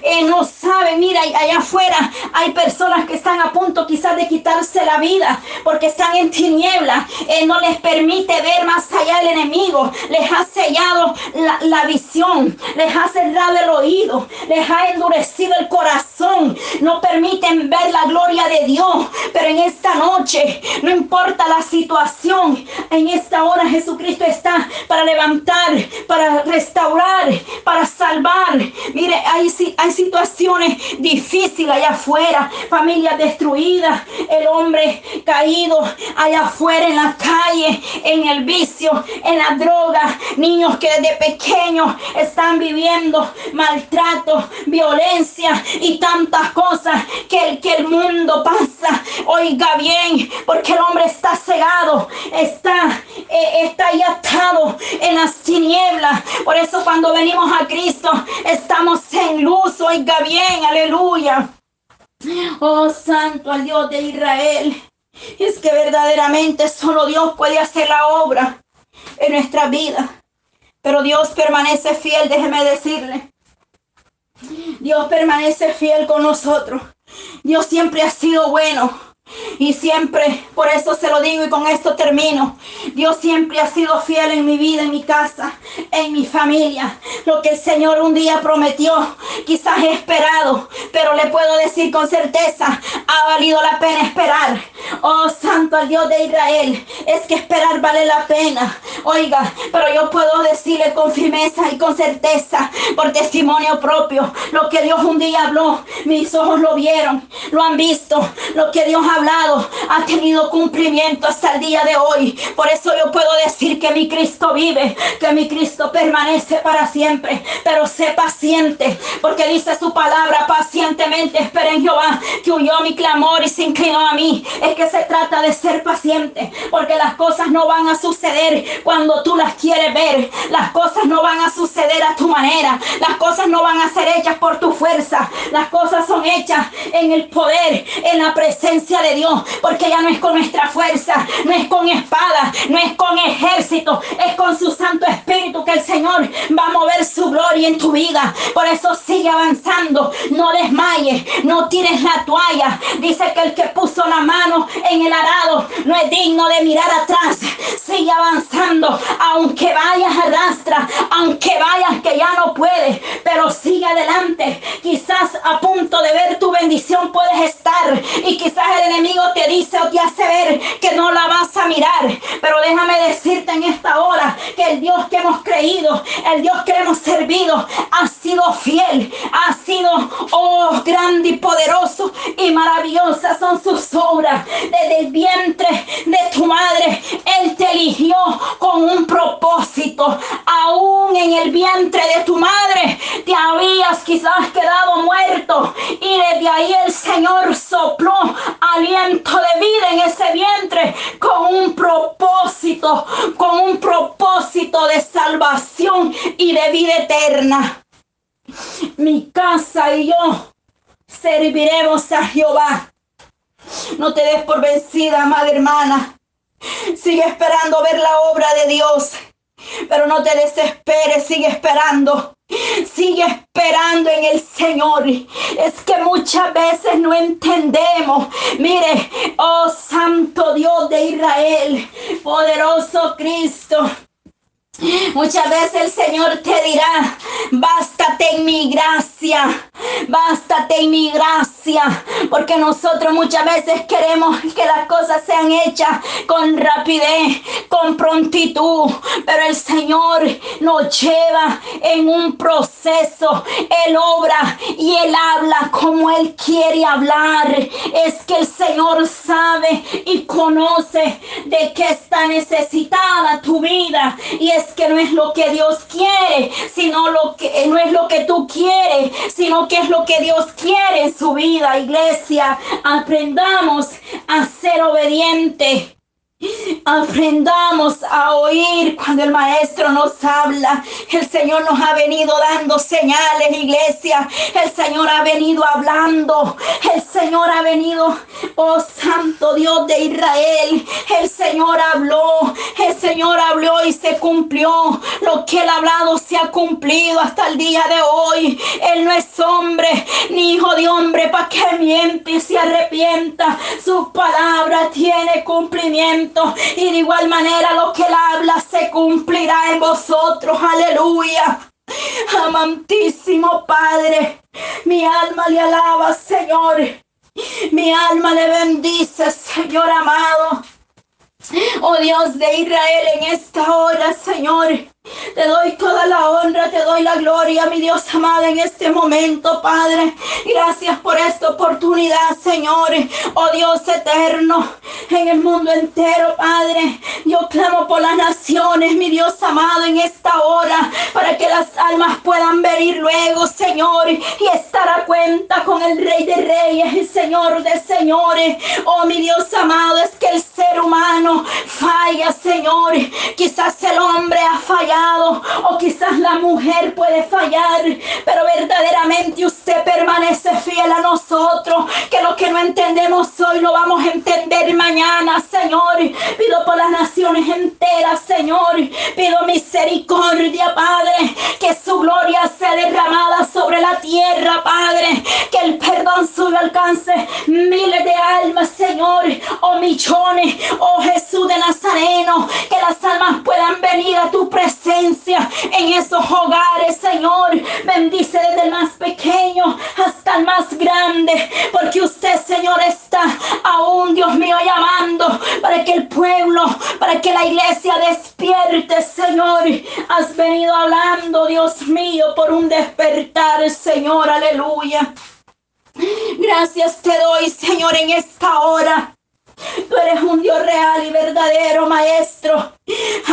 eh, no sabe, mira, allá afuera hay personas que están a punto quizás de quitarse la vida porque están en tinieblas, eh, no les permite ver más allá el enemigo, les ha sellado la, la visión, les ha cerrado el oído, les ha endurecido el corazón, no permiten ver la gloria de Dios, pero en esta noche, no importa la situación, en esta hora Jesucristo está para levantar, para restaurar, para salvar. Mire, hay hay, situaciones difíciles allá afuera, familias destruidas, el hombre caído allá afuera en la calle, en el vicio, en la droga, niños que desde pequeños están viviendo maltrato, violencia y tantas cosas que el, que el mundo pasa. Oiga bien, porque el hombre está cegado, está, eh, está ahí atado en las tinieblas. Por eso cuando venimos a Cristo estamos luz, oiga bien, aleluya. Oh, santo al Dios de Israel. Es que verdaderamente solo Dios puede hacer la obra en nuestra vida. Pero Dios permanece fiel, déjeme decirle. Dios permanece fiel con nosotros. Dios siempre ha sido bueno. Y siempre, por eso se lo digo y con esto termino. Dios siempre ha sido fiel en mi vida, en mi casa, en mi familia. Lo que el Señor un día prometió, quizás he esperado, pero le puedo decir con certeza, ha valido la pena esperar. Oh Santo al Dios de Israel, es que esperar vale la pena. Oiga, pero yo puedo decirle con firmeza y con certeza, por testimonio propio, lo que Dios un día habló, mis ojos lo vieron, lo han visto, lo que Dios ha hablado ha tenido cumplimiento hasta el día de hoy. Por eso yo puedo decir que mi Cristo vive, que mi Cristo permanece para siempre. Pero sé paciente, porque dice su palabra, pacientemente espera en Jehová, que huyó mi clamor y se inclinó a mí. Es que se trata de ser paciente, porque las cosas no van a suceder cuando tú las quieres ver. Las cosas no van a suceder a tu manera. Las cosas no van a ser hechas por tu fuerza. Las cosas son hechas en el poder, en la presencia de Dios, porque ya no es con nuestra fuerza, no es con espada, no es con ejército, es con su Santo Espíritu que el Señor va a mover su gloria en tu vida. Por eso sigue avanzando, no desmayes, no tires la toalla. Dice que el que puso la mano en el arado no es digno de mirar atrás. Sigue avanzando, aunque vayas arrastra, aunque vayas que ya no puedes, pero sigue adelante. Quizás a punto de ver tu bendición puedes estar y quizás el enemigo te dice o te hace ver que no la vas a mirar. Pero déjame decirte en esta hora que el Dios que hemos creído, el Dios que hemos servido, ha sido fiel, ha sido, oh, grande y poderoso y maravillosa son sus obras. Desde el vientre de tu madre, Él te eligió con un propósito. Aún en el vientre de tu madre te habías quizás quedado muerto y desde ahí el Señor sopló aliento de vida en ese vientre con un propósito, con un propósito de salvación y de vida eterna. Mi casa y yo serviremos a Jehová. No te des por vencida, madre hermana. Sigue esperando ver la obra de Dios. Pero no te desesperes, sigue esperando. Sigue esperando en el Señor. Es que muchas veces no entendemos. Mire, oh Santo Dios de Israel, poderoso Cristo. Muchas veces el Señor te dirá, bástate en mi gracia, bástate en mi gracia, porque nosotros muchas veces queremos que las cosas sean hechas con rapidez, con prontitud, pero el Señor nos lleva en un proceso, Él obra y Él habla como Él quiere hablar. Es que el Señor sabe y conoce de qué está necesitada tu vida y es que no es lo que Dios quiere, sino lo que no es lo que tú quieres, sino qué es lo que Dios quiere en su vida, iglesia. Aprendamos a ser obedientes. Aprendamos a oír cuando el maestro nos habla. El Señor nos ha venido dando señales, iglesia. El Señor ha venido hablando. El Señor ha venido, oh Santo Dios de Israel. El Señor habló. El Señor habló y se cumplió. Que ha hablado se ha cumplido hasta el día de hoy. Él no es hombre ni hijo de hombre para que miente y se arrepienta. Su palabra tiene cumplimiento y de igual manera lo que él habla se cumplirá en vosotros. Aleluya. Amantísimo Padre, mi alma le alaba, Señor. Mi alma le bendice, Señor amado. Oh Dios de Israel, en esta hora, Señor, te doy toda la honra, te doy la gloria, mi Dios amado, en este momento, Padre. Gracias por esta oportunidad, Señor. Oh Dios eterno, en el mundo entero, Padre. Yo clamo por las naciones, mi Dios amado, en esta hora, para que las almas puedan venir luego, Señor, y estar a cuenta con el Rey de Reyes y Señor de Señores. Oh, mi Dios amado, es que el ser humano falla, Señor. Quizás el hombre ha fallado, o quizás la mujer puede fallar, pero verdaderamente usted permanece fiel a nosotros, que lo que no entendemos hoy lo vamos a entender mañana, Señor. Pido por las naciones enteras, Señor. Pido misericordia, Padre, que su gloria sea derramada sobre la tierra, Padre, que el perdón suyo alcance miles de almas, Señor, o millones, oh Jesús de Nazareno, que las almas puedan venir a tu presencia en esos hogares, Señor. Bendice desde el más pequeño hasta el más grande, porque usted, Señor, está aún, Dios mío, llamando para que el pueblo, para que la iglesia despierte, Señor. Has venido hablando, Dios mío, por un despertar, Señor, aleluya. Gracias te doy, Señor, en esta hora. Tú eres un Dios real y verdadero, Maestro.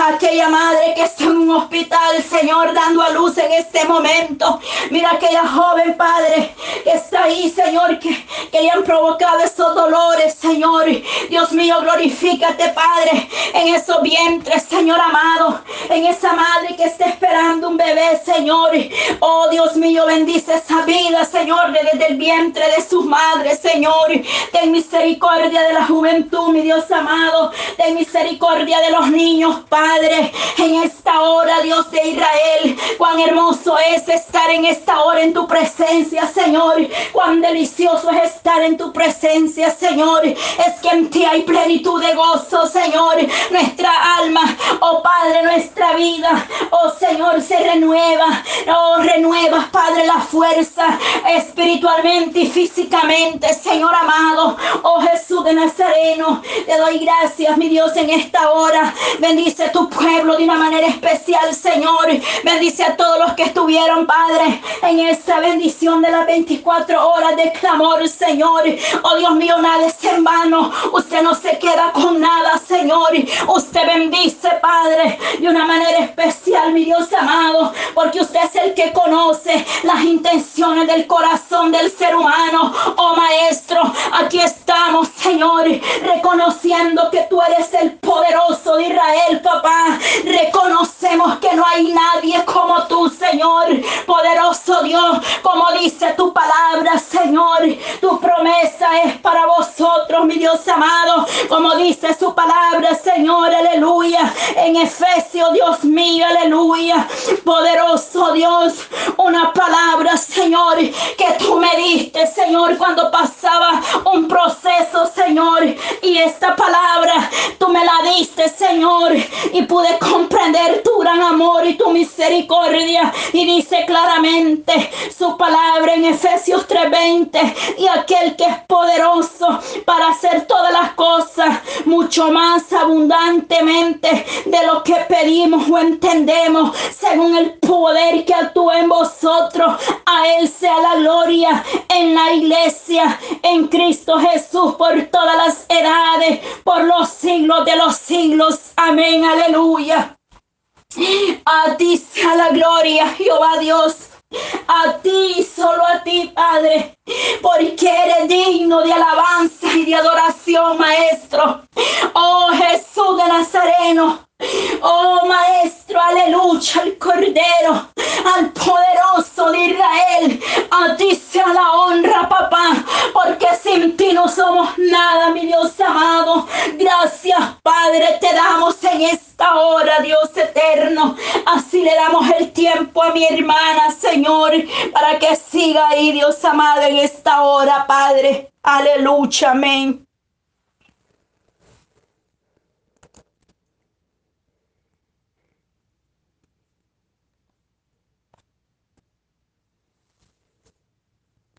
Aquella madre que está en un hospital, Señor, dando a luz en este momento. Mira aquella joven, Padre, que está ahí, Señor, que, que le han provocado esos dolores, Señor. Dios mío, glorifícate, Padre, en esos vientres, Señor amado. En esa madre que está esperando un bebé, Señor. Oh, Dios mío, bendice esa vida, Señor, desde el vientre de sus madres, Señor. Ten misericordia de la juventud, mi Dios amado. Ten misericordia de los niños Padre, en esta hora, Dios de Israel. Cuán hermoso es estar en esta hora en tu presencia, Señor. Cuán delicioso es estar en tu presencia, Señor. Es que en ti hay plenitud de gozo, Señor. Nuestra alma, oh Padre, nuestra vida, oh Señor, se renueva. Oh, renuevas, Padre, la fuerza espiritualmente y físicamente, Señor amado. Oh Jesús de Nazareno, te doy gracias, mi Dios, en esta hora. Bendice tu pueblo de una manera especial, Señor. Bendice a todos los que estuvieron, Padre, en esa bendición de las 24 horas de clamor, Señor. Oh Dios mío, nada es en vano. Usted no se queda con nada, Señor. Usted bendice, Padre, de una manera especial, mi Dios amado, porque usted es el que conoce las intenciones del corazón del ser humano. Oh Maestro, aquí estamos, Señor, reconociendo que tú eres el poderoso de Israel papá. Reconocemos que no hay nadie como tú, Señor. Poderoso Dios, como dice tu palabra, Señor. Tu promesa es para vosotros, mi Dios amado. Como dice su palabra, Señor, aleluya. En Efesios, Dios mío, aleluya. Poderoso Dios, una palabra, Señor, que tú me diste, Señor, cuando pasaba un proceso, Señor. Y esta palabra tú me la diste, Y pude comprender tu gran amor y tu misericordia. Y dice claramente su palabra en Efesios 3:20 y aquel que es poderoso para hacer todas las cosas mucho más abundantemente de lo que pedimos o entendemos según el poder que actúa en vosotros. A Él sea la gloria en la iglesia, en Cristo Jesús por todas las edades, por los siglos de los siglos. Amén. Amén, aleluya. A ti sea la gloria, Jehová Dios. A ti, solo a ti, Padre. Porque eres digno de alabanza y de adoración, Maestro. Oh Jesús de Nazareno. Oh Maestro, aleluya, al Cordero, al poderoso de Israel. A ti sea la honra, papá, porque sin ti no somos nada, mi Dios amado. Gracias, Padre, te damos en esta hora, Dios eterno. Así le damos el tiempo a mi hermana, Señor, para que siga ahí, Dios amado, en esta hora, Padre. Aleluya, amén.